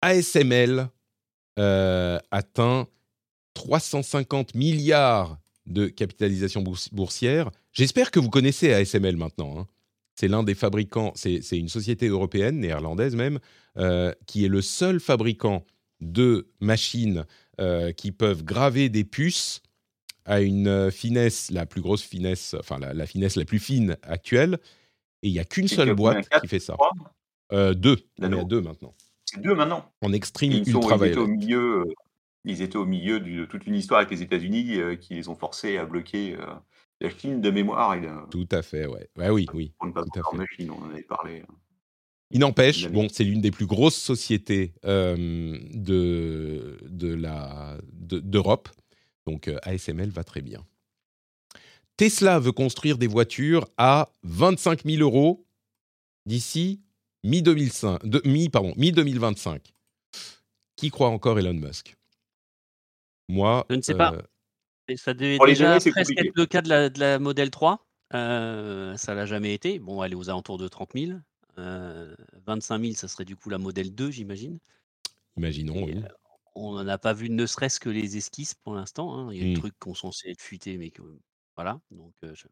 ASML euh, atteint 350 milliards de capitalisation boursière. J'espère que vous connaissez ASML maintenant. Hein. C'est l'un des fabricants, c'est une société européenne, néerlandaise même, euh, qui est le seul fabricant de machines euh, qui peuvent graver des puces à une finesse, la plus grosse finesse, enfin la, finesse la plus fine actuelle. Et il n'y a qu'une seule boîte qui fait ça. Euh, deux. On est à deux maintenant. C'est deux maintenant. En extreme ils ultra ils étaient, au milieu, ils étaient au milieu de toute une histoire avec les États-Unis qui les ont forcés à bloquer la Chine de mémoire. Il a... Tout à fait, ouais. ouais oui, oui. On ne pas en Chine, on en avait parlé. Hein. Il n'empêche, bon, c'est l'une des plus grosses sociétés euh, de, de la, d'Europe. Donc euh, ASML va très bien. Tesla veut construire des voitures à 25 000 euros d'ici mi-2005, mi, pardon, mi-2025. Qui croit encore Elon Musk? Moi, Je ne sais pas. Et ça devait Pour déjà données, presque compliqué. être le cas de la, de la Model 3. Euh, ça l'a jamais été. Bon, elle est aux alentours de 30 000. Euh, 25 000, ça serait du coup la Model 2, j'imagine. imaginons. Et, oui. euh, on n'en a pas vu ne serait-ce que les esquisses pour l'instant. hein. Il y a des Mm. trucs qui sont censés être fuités, mais que, voilà. Donc, euh, je-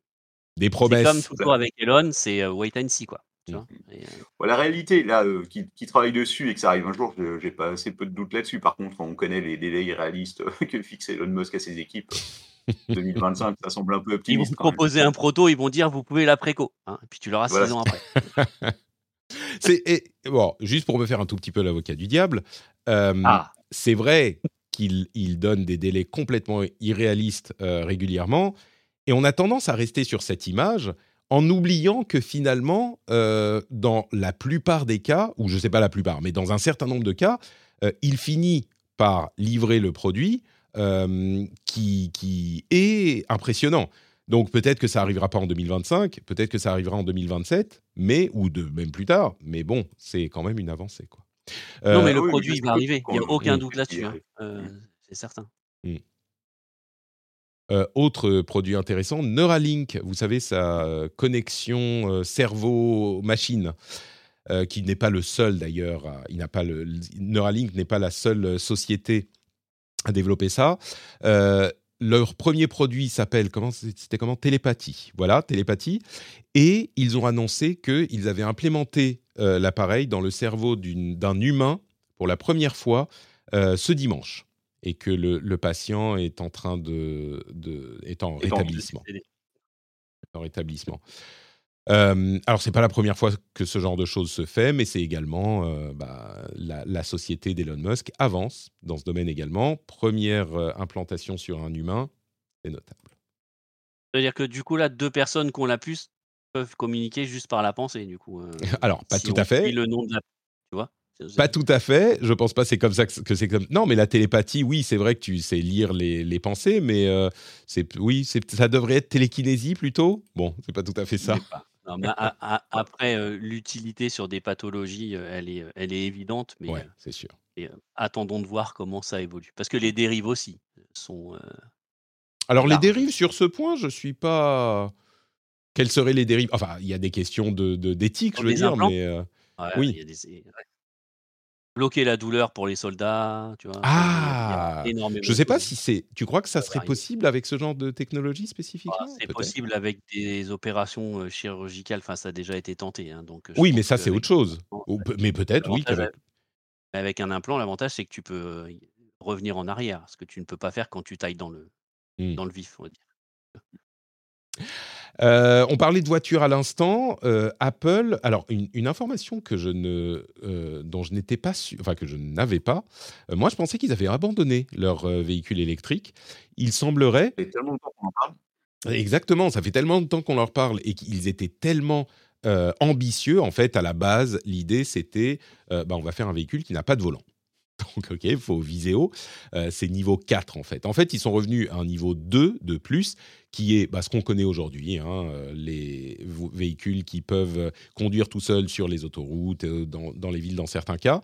Des c'est comme promesses. toujours avec Elon, c'est euh, wait and see, quoi. Tu Mm. vois Et, euh, la réalité, là, euh, qui, qui travaille dessus et que ça arrive un jour, j'ai pas assez peu de doutes là-dessus. Par contre, on connaît les délais irréalistes que fixe Elon Musk à ses équipes, 2025, ça semble un peu ils vont optimiste. te quand même. proposer un proto, ils vont dire vous pouvez la préco. hein, et puis tu l'auras Voilà. six ans après. C'est bon, juste pour me faire un tout petit peu l'avocat du diable. euh, Ah, c'est vrai qu'il il donne des délais complètement irréalistes euh, régulièrement, et on a tendance à rester sur cette image en oubliant que finalement, euh, dans la plupart des cas, ou je ne sais pas la plupart, mais dans un certain nombre de cas, euh, il finit par livrer le produit euh, qui, qui est impressionnant. Donc peut-être que ça arrivera pas en 2025, peut-être que ça arrivera en 2027, mais ou de même plus tard. Mais bon, c'est quand même une avancée, quoi. non, mais le oui, produit va c'est arriver. Il n'y a aucun doute là-dessus. hein. arrive. Euh, Mm. Euh, autre produit intéressant, Neuralink, vous savez, sa euh, connexion euh, cerveau-machine, euh, qui n'est pas le seul d'ailleurs, il n'a pas le, Neuralink n'est pas la seule euh, société à développer ça. Euh, leur premier produit s'appelle, c'était comment? Télépathie. Voilà, Télépathie. Et ils ont annoncé qu'ils avaient implémenté euh, l'appareil dans le cerveau d'un humain pour la première fois euh, ce dimanche. Et que le, le patient est en train de, de est en rétablissement en rétablissement. Euh, alors, c'est pas la première fois que ce genre de choses se fait, mais c'est également euh, bah, la, la société d'Elon Musk avance dans ce domaine également. Première euh, implantation sur un humain, c'est notable. C'est-à-dire que du coup, là, deux personnes qui ont la puce peuvent communiquer juste par la pensée, du coup. euh, Alors, pas si tout on à fait. le nom de la. Tu vois? Pas tout à fait. Je pense pas c'est comme ça que, c'est comme. Non, mais la télépathie, oui, c'est vrai que tu sais lire les, les pensées, mais euh, c'est oui, ça devrait être télékinésie plutôt? Bon, c'est pas tout à fait ça. Je sais pas. Non, mais a- a- après, euh, l'utilité sur des pathologies, euh, elle, est, elle est évidente, mais Ouais, c'est sûr. et, attendons de voir comment ça évolue. Parce que les dérives aussi sont. Alors les dérives sur ce point, je suis pas. Quelles seraient les dérives? Enfin, il y a des questions de d'éthique, je veux dire, implants? mais ouais, Oui. il y a des-. Bloquer la douleur pour les soldats, tu vois. Ah, je sais de pas si c'est. Tu crois que ça serait possible avec ce genre de technologie Ah, spécifiquement c'est Peut-être? possible avec des opérations euh, chirurgicales. Enfin, ça a déjà été tenté. hein, donc, Oui, mais ça c'est autre chose. implant, mais peut-être, oui. Avec un implant, l'avantage, c'est que tu peux euh, revenir en arrière, ce que tu ne peux pas faire quand tu tailles dans le, Hmm. dans le vif, on va dire. Euh, on parlait de voiture à l'instant. euh, Apple, alors une, une information que je ne, euh, dont je n'étais pas sûr, enfin que je n'avais pas. moi, je pensais qu'ils avaient abandonné leur véhicule électrique. Il semblerait, Ça fait tellement de temps qu'on en parle. exactement, ça fait tellement de temps qu'on leur parle et qu'ils étaient tellement ambitieux. En fait, à la base, l'idée c'était, bah, on va faire un véhicule qui n'a pas de volant. Donc, ok, il faut viser. Euh, c'est niveau 4 en fait. En fait, ils sont revenus à un niveau 2 de plus, qui est bah, ce qu'on connaît aujourd'hui, hein, euh, les véhicules qui peuvent euh, conduire tout seuls sur les autoroutes, dans, les villes dans certains cas.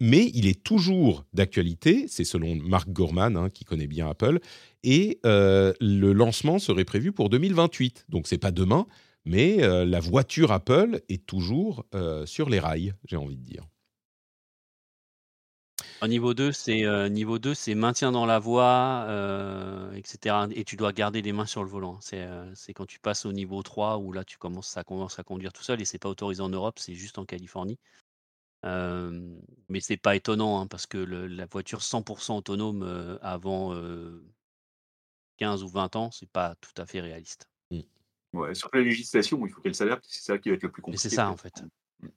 Mais il est toujours d'actualité, c'est selon Mark Gorman, hein, qui connaît bien Apple, et le lancement serait prévu pour 2028. Donc, c'est pas demain, mais la voiture Apple est toujours sur les rails, j'ai envie de dire. Au niveau 2, c'est euh, niveau 2, c'est maintien dans la voie, euh, etc. Et tu dois garder les mains sur le volant. C'est euh, quand tu passes au niveau 3 où là tu commences, ça commence à conduire tout seul et c'est pas autorisé en Europe, c'est juste en Californie. Euh, mais c'est pas étonnant hein, parce que le- la voiture 100% autonome euh, avant euh, 15 ou 20 ans, c'est pas tout à fait réaliste. Ouais, surtout la législation, il faut qu'elle s'adapte, c'est ça qui va être le plus compliqué. c'est ça en fait. c'est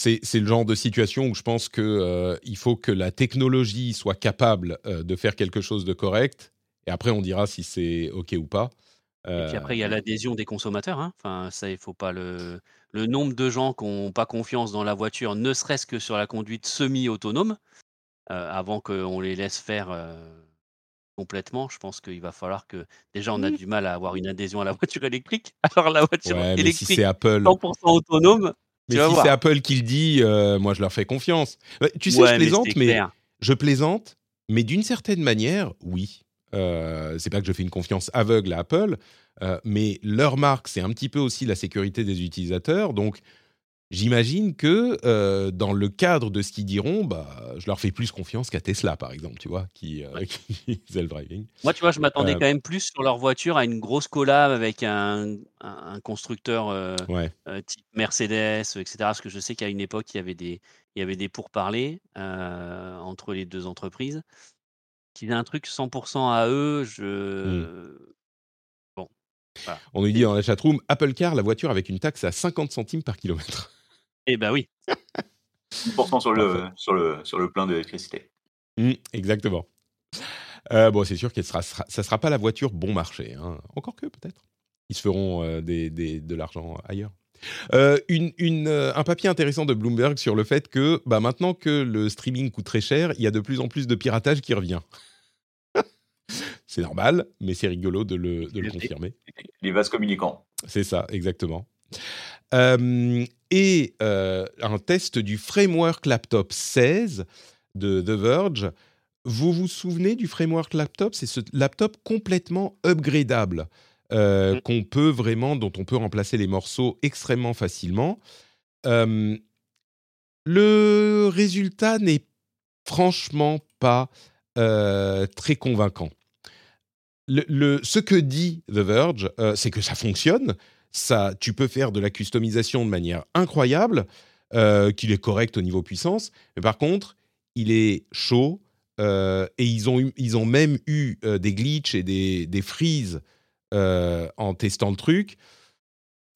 c'est le genre de situation où je pense que euh, faut que la technologie soit capable euh, de faire quelque chose de correct et après on dira si c'est ok ou pas. Et puis après, il y a Euh, l'adhésion des consommateurs. hein. Enfin, ça, il faut pas le. Le nombre de gens qui n'ont pas confiance dans la voiture, ne serait-ce que sur la conduite semi-autonome, euh, avant qu'on les laisse faire euh, complètement, je pense qu'il va falloir que. Déjà, on a du mal à avoir une adhésion à la voiture électrique. Alors, la voiture ouais, mais si électrique c'est Apple, 100% autonome, Mais si c'est Apple qui le dit, euh, moi je leur fais confiance. Ouais, Tu sais, Ouais, je plaisante, mais, je plaisante, mais d'une certaine manière, oui. Euh, c'est pas que je fais une confiance aveugle à Apple, euh, mais leur marque, c'est un petit peu aussi la sécurité des utilisateurs. Donc, j'imagine que euh, dans le cadre de ce qu'ils diront, bah, je leur fais plus confiance qu'à Tesla, par exemple, tu vois, qui, euh, qui faisait le driving. Moi, tu vois, je m'attendais Euh, quand même plus sur leur voiture à une grosse collab avec un, constructeur euh, Ouais. type Mercedes, etc. Parce que je sais qu'à une époque, il y avait des, il y avait des pourparlers entre les deux entreprises. Qu'ils aient un truc 100% à eux, je. Bon. Voilà. On nous dit dans la chatroom, Apple Car, la voiture avec une taxe à 50 centimes par kilomètre. Eh ben oui. 10% sur le, sur, le, sur le plein d'électricité. Mm, exactement. Euh, bon, c'est sûr que ça sera, ça sera pas la voiture bon marché. hein. Encore que, peut-être. Ils se feront euh, des, des- de l'argent ailleurs. Euh, une, une, euh, un papier intéressant de Bloomberg sur le fait que bah, maintenant que le streaming coûte très cher, il y a de plus en plus de piratage qui revient. c'est normal, mais c'est rigolo de le, de confirmer. Les vases communicants. C'est ça, exactement. Euh, et euh, un test du framework laptop 16 de The Verge. Vous vous souvenez du framework laptop? C'est ce laptop complètement upgradable euh, Mm. qu'on peut vraiment, dont on peut remplacer les morceaux extrêmement facilement. Euh, le résultat n'est franchement pas euh, très convaincant. Le, le- ce que dit The Verge, c'est que ça fonctionne. Ça, tu peux faire de la customisation de manière incroyable, euh, qu'il est correct au niveau puissance. Mais par contre, il est chaud euh, et ils ont, ils ont même eu euh, des glitches et des, des freezes en testant le truc.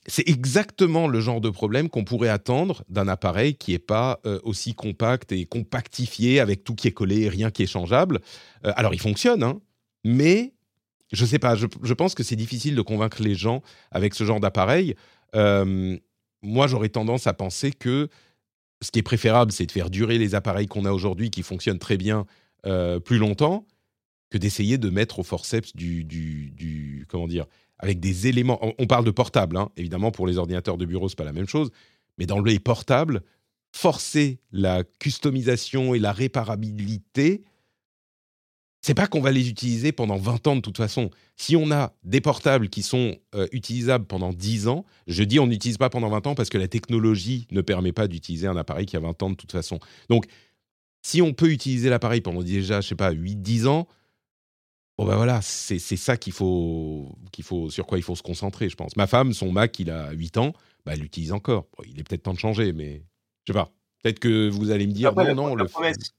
C'est exactement le genre de problème qu'on pourrait attendre d'un appareil qui n'est pas aussi compact et compactifié avec tout qui est collé et rien qui est changeable. Alors, il fonctionne, hein, mais je sais pas, je, pense que c'est difficile de convaincre les gens avec ce genre d'appareil. Euh, moi, j'aurais tendance à penser que ce qui est préférable, c'est de faire durer les appareils qu'on a aujourd'hui qui fonctionnent très bien euh, plus longtemps que d'essayer de mettre au forceps du, comment dire, avec des éléments. On, on parle de portable, hein. évidemment pour les ordinateurs de bureau, c'est pas la même chose, mais dans les portables, forcer la customisation et la réparabilité, c'est pas qu'on va les utiliser pendant 20 ans de toute façon. Si on a des portables qui sont euh, utilisables pendant 10 ans, je dis on n'utilise pas pendant 20 ans parce que la technologie ne permet pas d'utiliser un appareil qui a 20 ans de toute façon. Donc, si on peut utiliser l'appareil pendant déjà, je sais pas, 8-10 ans, bon ben voilà, c'est ça qu'il faut, qu'il faut, sur quoi il faut se concentrer, je pense. Ma femme, son Mac, il a 8 ans, bah, elle l'utilise encore. Bon, il est peut-être temps de changer, mais je sais pas. Peut-être que vous allez me dire, Après, non, non, le, promesse-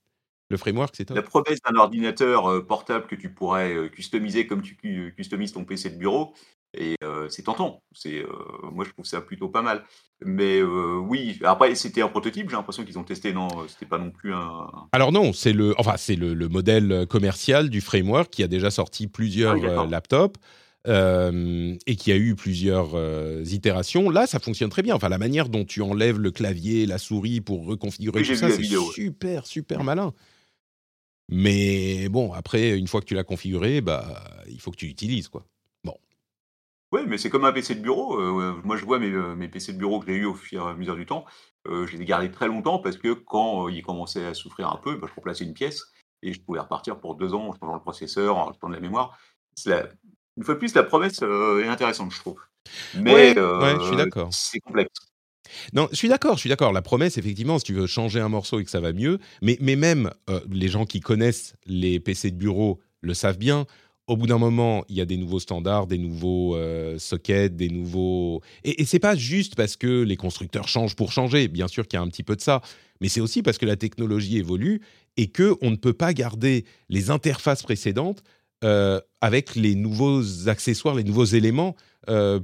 le framework, c'est top. La promesse d'un ordinateur euh, portable que tu pourrais euh, customiser comme tu cu- customises ton PC de bureau, et euh, c'est tentant. C'est, euh, moi, je trouve ça plutôt pas mal. Mais euh, oui, après, c'était un prototype. J'ai l'impression qu'ils ont testé. Non, euh, c'était pas non plus un. Alors non, c'est le, enfin c'est le, le modèle euh, commercial du framework qui a déjà sorti plusieurs Ah euh, laptops euh, et qui a eu plusieurs euh, itérations. Là, ça fonctionne très bien. Enfin, la manière dont tu enlèves le clavier, la souris pour reconfigurer Oui, tout ça, c'est super, super malin. Mais bon, après, une fois que tu l'as configuré, bah, il faut que tu l'utilises, quoi. Ouais, mais c'est comme un PC de bureau. euh, moi, je vois mes, euh, mes PC de bureau que j'ai eu au fur et à mesure du temps. euh, je les ai gardés très longtemps parce que quand euh, ils commençaient à souffrir un peu, bah, je remplaçais une pièce et je pouvais repartir pour deux ans en changeant le processeur, en changeant de la mémoire. La- Une fois de plus, la promesse est intéressante, je trouve. Mais Ouais, ouais, je suis d'accord. c'est complexe. Non, je suis d'accord, je suis d'accord. La promesse, effectivement, si tu veux changer un morceau et que ça va mieux, mais, même euh, les gens qui connaissent les PC de bureau le savent bien. Au bout d'un moment, il y a des nouveaux standards, des nouveaux euh, sockets, des nouveaux. Et, et c'est pas juste parce que les constructeurs changent pour changer. Bien sûr qu'il y a un petit peu de ça, mais c'est aussi parce que la technologie évolue et que on ne peut pas garder les interfaces précédentes euh, avec les nouveaux accessoires, les nouveaux éléments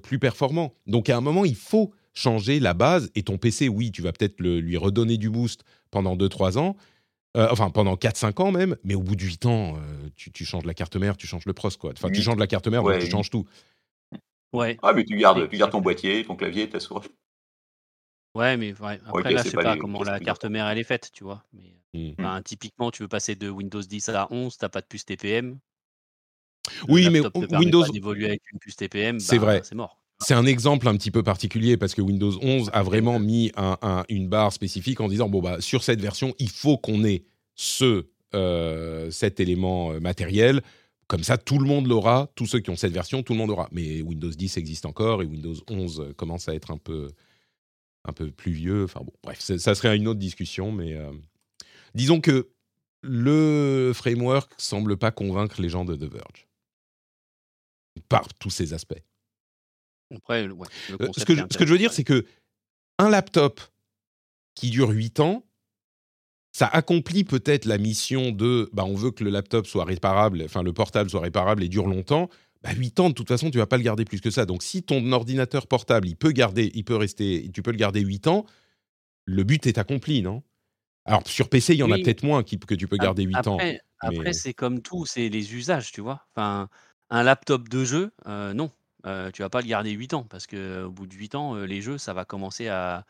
plus performants. Donc à un moment, il faut changer la base. Et ton PC, oui, tu vas peut-être le- lui redonner du boost pendant 2-3 ans, euh, enfin pendant 4-5 ans même, mais au bout de 8 ans, euh, tu, tu changes la carte mère, tu changes le pros, quoi. Enfin, tu changes la carte mère, donc tu changes tout. Ouais. Ah, mais tu gardes, tu gardes ton boîtier, ton clavier, ta souris. Ouais, mais ouais, après, Ok, là, c'est je sais pas pas les comment la carte mère elle est faite, tu vois. Mais Mm. enfin, typiquement, tu veux passer de Windows 10 à 11, t'as pas de puce TPM. le Oui, mais Windows, d'évoluer avec une puce TPM, C'est bah, vrai. c'est mort. C'est un exemple un petit peu particulier parce que Windows 11 a vraiment mis une barre spécifique en disant bon bah sur cette version il faut qu'on ait ce euh, cet élément euh, matériel. Comme ça, tout le monde l'aura. Tous ceux qui ont cette version, tout le monde l'aura. Mais Windows 10 existe encore et Windows 11 commence à être un peu un peu plus vieux. Enfin bon, bref, ça serait une autre discussion, mais disons que le framework semble pas convaincre les gens de The Verge par tous ces aspects. Après, euh, ce, que je, ce, que je, veux dire, c'est que un laptop qui dure 8 ans, ça accomplit peut-être la mission de bah, on veut que le laptop soit réparable, enfin le portable soit réparable et dure longtemps. Bah, 8 ans, de toute façon, tu vas pas le garder plus que ça. Donc, si ton ordinateur portable, il peut garder, il peut rester, tu peux le garder 8 ans, le but est accompli, non? Alors, sur PC, il y en a peut-être moins qui, que tu peux garder 8 ans. Après, c'est comme tout, c'est les usages, tu vois. Enfin, un laptop de jeu, euh, non. Euh, tu vas pas le garder 8 ans parce que au bout de 8 ans, euh, les jeux, ça va commencer à,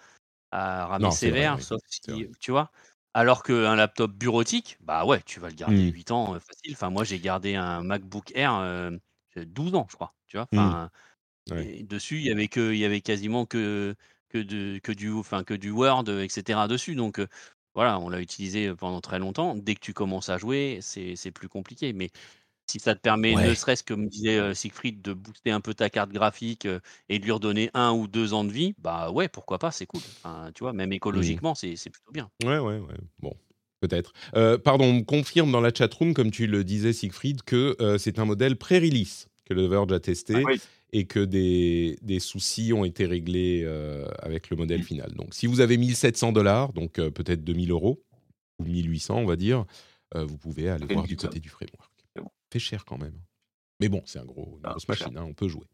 à ramer sévère, sauf si, tu vois? Alors qu'un laptop bureautique, bah ouais, tu vas le garder 8 mmh. ans facile. Enfin, moi, j'ai gardé un MacBook Air 12 ans, je crois. Tu vois? Mmh. Dessus, il y avait que, il y avait quasiment que que, de, que du, enfin que du Word, etc. dessus. Donc voilà, on l'a utilisé pendant très longtemps. Dès que tu commences à jouer, c'est plus compliqué. Mais si ça te permet, ne serait-ce que me disait Siegfried, de booster un peu ta carte graphique et de lui redonner un ou deux ans de vie, bah ouais, pourquoi pas, c'est cool. tu vois, même mmh. écologiquement, c'est plutôt bien. Ouais, ouais, ouais. Bon, peut-être. pardon, on confirme dans la chatroom, comme tu le disais, Siegfried, que c'est un modèle pré-release que le Verge a testé. Ah et que des, des, soucis ont été réglés avec le modèle mmh. final. Donc, si vous avez 1700 dollars, donc peut-être 2000 euros, ou 1800, on va dire, vous pouvez aller voir du côté du framework fait cher quand même. Mais bon, c'est un gros, une ah, grosse machine, hein, on peut jouer.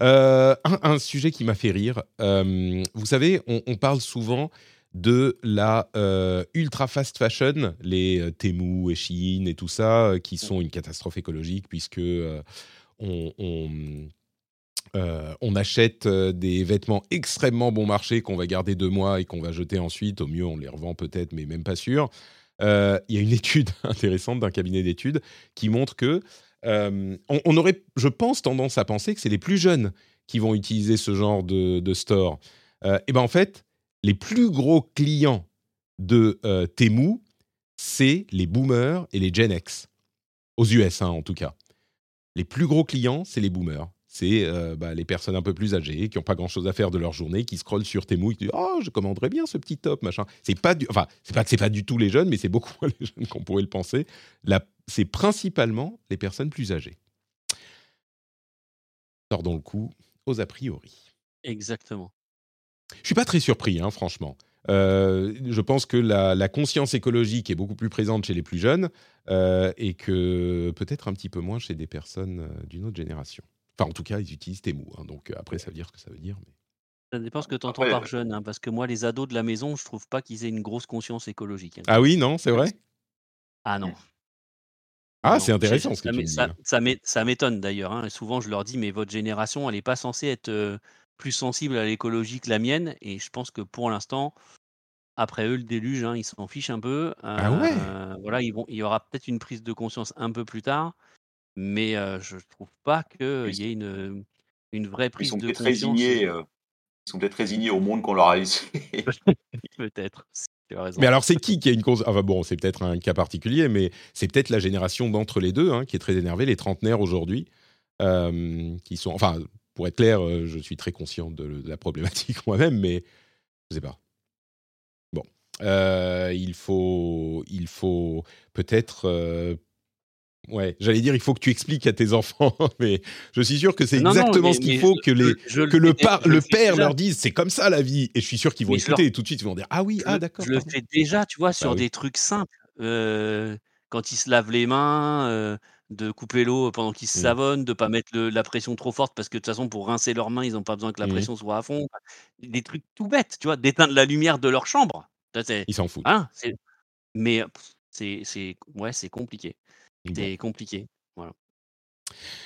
Euh, un, sujet qui m'a fait rire. Euh, vous savez, on, parle souvent de la euh, ultra fast fashion, les Temu et Shein et tout ça, qui sont une catastrophe écologique puisque on, on, achète des vêtements extrêmement bon marché qu'on va garder deux mois et qu'on va jeter ensuite. Au mieux, on les revend peut-être, mais même pas sûr. Euh, il y a une étude intéressante d'un cabinet d'études qui montre que euh, on, aurait, je pense, tendance à penser que c'est les plus jeunes qui vont utiliser ce genre de, store. Euh, et ben en fait, les plus gros clients de Temu, c'est les boomers et les Gen X, aux US hein, en tout cas. Les plus gros clients, c'est les boomers c'est euh, bah, les personnes un peu plus âgées qui n'ont pas grand-chose à faire de leur journée, qui scrollent sur Temu et qui disent oh je commanderais bien ce petit top machin. C'est pas du, enfin c'est pas que c'est pas du tout les jeunes, mais c'est beaucoup moins les jeunes qu'on pourrait le penser. C'est principalement les personnes plus âgées. Tordons le coup aux a priori. Exactement. Je suis pas très surpris, hein, franchement. Euh, je pense que la, conscience écologique est beaucoup plus présente chez les plus jeunes euh, et que peut-être un petit peu moins chez des personnes d'une autre génération. Enfin, en tout cas, ils utilisent Temu. Hein, donc euh, après, ça veut dire ce que ça veut dire. Mais... Ça dépend ce que tu entends par jeune, hein, parce que moi, les ados de la maison, je trouve pas qu'ils aient une grosse conscience écologique. Hein. Ah oui, non, c'est vrai? Ah non. Ah, c'est intéressant ce que tu dis. Ça, m'étonne d'ailleurs. Souvent, je leur dis, mais votre génération, elle n'est pas censée être euh, plus sensible à l'écologie que la mienne. Et je pense que pour l'instant, après eux, le déluge, ils s'en fichent un peu. ah ouais? euh, Voilà, ils vont, il y aura peut-être une prise de conscience un peu plus tard. Mais je ne trouve pas qu'il y ait une, une vraie prise de conscience. Résignés, ils sont peut-être résignés au monde qu'on leur a laissé. peut-être. Mais alors, c'est qui qui a une cause Enfin bon, c'est peut-être un cas particulier, mais c'est peut-être la génération d'entre les deux hein, qui est très énervée, les trentenaires aujourd'hui, qui sont. Enfin, pour être clair, je suis très conscient de, la problématique moi-même, mais je sais pas. Bon, il faut, il faut peut-être Ouais, j'allais dire, il faut que tu expliques à tes enfants, mais je suis sûr que c'est exactement ce qu'il faut que, les, que le, le père leur dise, c'est comme ça la vie. Et je suis sûr qu'ils vont écouter et tout de suite ils vont dire, ah oui, ah d'accord. Je le fais déjà, tu vois, sur bah des trucs simples. Euh, quand ils se lavent les mains, euh, de couper l'eau pendant qu'ils se mmh. savonnent, de pas mettre la pression trop forte, parce que de toute façon, pour rincer leurs mains, ils n'ont pas besoin que la mmh. pression soit à fond. Des trucs tout bêtes, tu vois, d'éteindre la lumière de leur chambre. Ils s'en foutent. Hein, mais c'est ouais, compliqué. C'était compliqué. Voilà.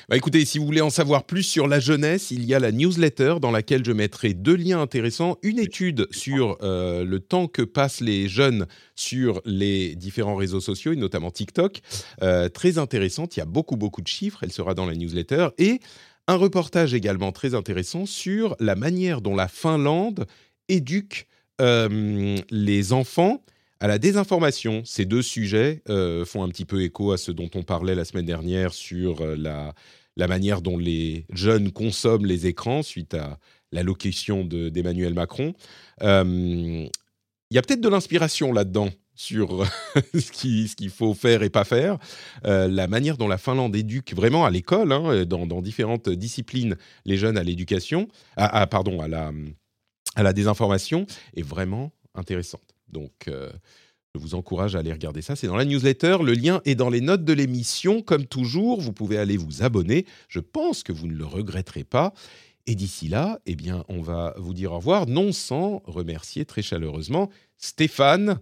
Bah écoutez, si vous voulez en savoir plus sur la jeunesse, il y a la newsletter dans laquelle je mettrai deux liens intéressants. Une étude sur euh, le temps que passent les jeunes sur les différents réseaux sociaux, et notamment TikTok. Euh, très intéressante, il y a beaucoup, beaucoup de chiffres, elle sera dans la newsletter. Et Un reportage également très intéressant sur la manière dont la Finlande éduque euh, les enfants à la désinformation. Ces deux sujets euh, font un petit peu écho à ce dont on parlait la semaine dernière sur euh, la, manière dont les jeunes consomment les écrans suite à l'allocution d'Emmanuel Macron. Il y a peut-être de l'inspiration là-dedans sur ce qu'il faut faire et pas faire. la manière dont la Finlande éduque vraiment à l'école, hein, dans, dans, différentes disciplines, les jeunes à l'éducation, à, pardon, à la, à la désinformation, est vraiment intéressante. Donc, euh, je vous encourage à aller regarder ça. C'est dans la newsletter. Le lien est dans les notes de l'émission. Comme toujours, vous pouvez aller vous abonner. Je pense que vous ne le regretterez pas. Et d'ici là, eh bien, on va vous dire au revoir, non sans remercier très chaleureusement Stéphane.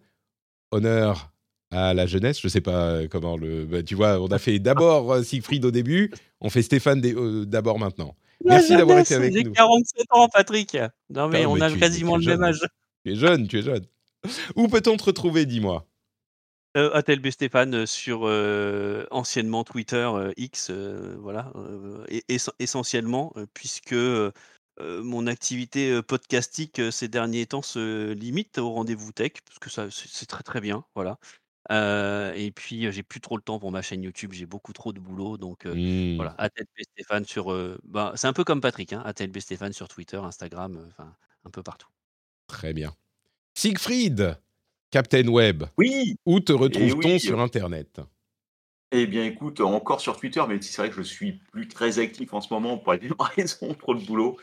Honneur à la jeunesse. Je ne sais pas comment le. Bah, tu vois, on a fait d'abord euh, Siegfried au début, on fait Stéphane euh, d'abord maintenant. Merci d'avoir été avec nous. J'ai 47 ans, Patrick. Non, mais on a quasiment le même âge. Tu es jeune, tu es jeune. Où peut-on te retrouver, dis-moi? Euh, ATLB Stéphane euh, sur euh, anciennement Twitter X, voilà, essentiellement, puisque mon activité podcastique ces derniers temps se limite au rendez-vous tech, parce que ça c'est très très bien, voilà. et puis j'ai plus trop le temps pour ma chaîne YouTube, j'ai beaucoup trop de boulot, donc mmh. voilà, ATLB Stéphane sur, bah, c'est un peu comme Patrick, hein, ATLB Stéphane sur Twitter, Instagram, enfin un peu partout. Très bien. Siegfried, Captain Web. Oui. Où te retrouve-t-on sur Internet? Eh bien, écoute, encore sur Twitter, mais c'est vrai que je suis plus très actif en ce moment pour des raisons, trop de boulot,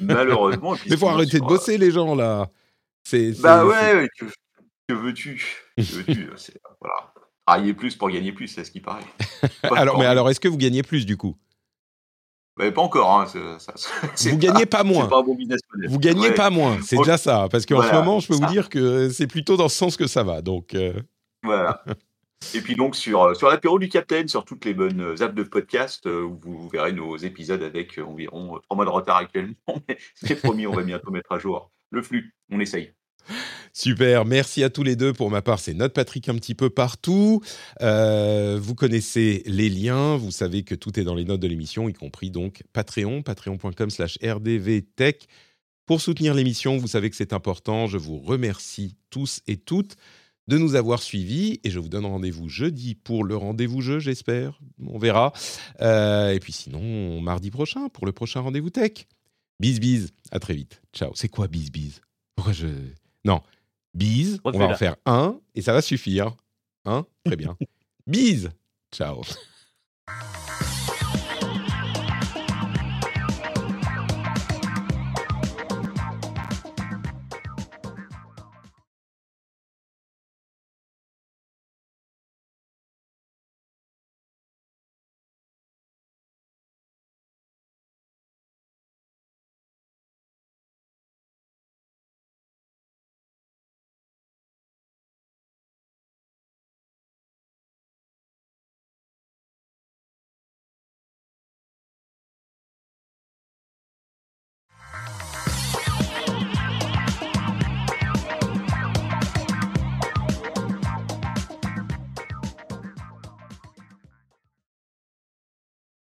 malheureusement. mais faut arrêter de bosser, les gens, là. C'est, bah ouais, que, veux-tu? Que veux-tu? Voilà. Travailler plus pour gagner plus, c'est ce qui paraît. alors, mais alors, est-ce que vous gagnez plus, du coup? Pas encore. Hein, vous gagnez pas, moins. vous gagnez pas moins. C'est déjà ça. Parce qu'en ce moment, je peux vous dire que c'est plutôt dans ce sens que ça va. Donc, euh. Voilà. Et puis donc sur, euh, sur l'apéro du Capitaine, sur toutes les bonnes euh, apps de podcast, vous verrez nos épisodes avec environ trois mois de retard actuellement. Mais c'est promis, on va bientôt mettre à jour le flux. On essaye. Super, merci à tous les deux. Pour ma part, c'est Note Patrick un petit peu partout. Euh, vous connaissez les liens, vous savez que tout est dans les notes de l'émission, y compris donc Patreon, patreon.com slash rdvtech. Pour soutenir l'émission, vous savez que c'est important. Je vous remercie tous et toutes de nous avoir suivis et je vous donne rendez-vous jeudi pour le rendez-vous jeu, j'espère. On verra. Euh, et puis sinon, mardi prochain pour le prochain rendez-vous tech. Bis bis, à très vite. Ciao. C'est quoi bis bis? Pourquoi je non, bise, on va en faire un et ça va suffire. Hein? Très bien. bise. Ciao.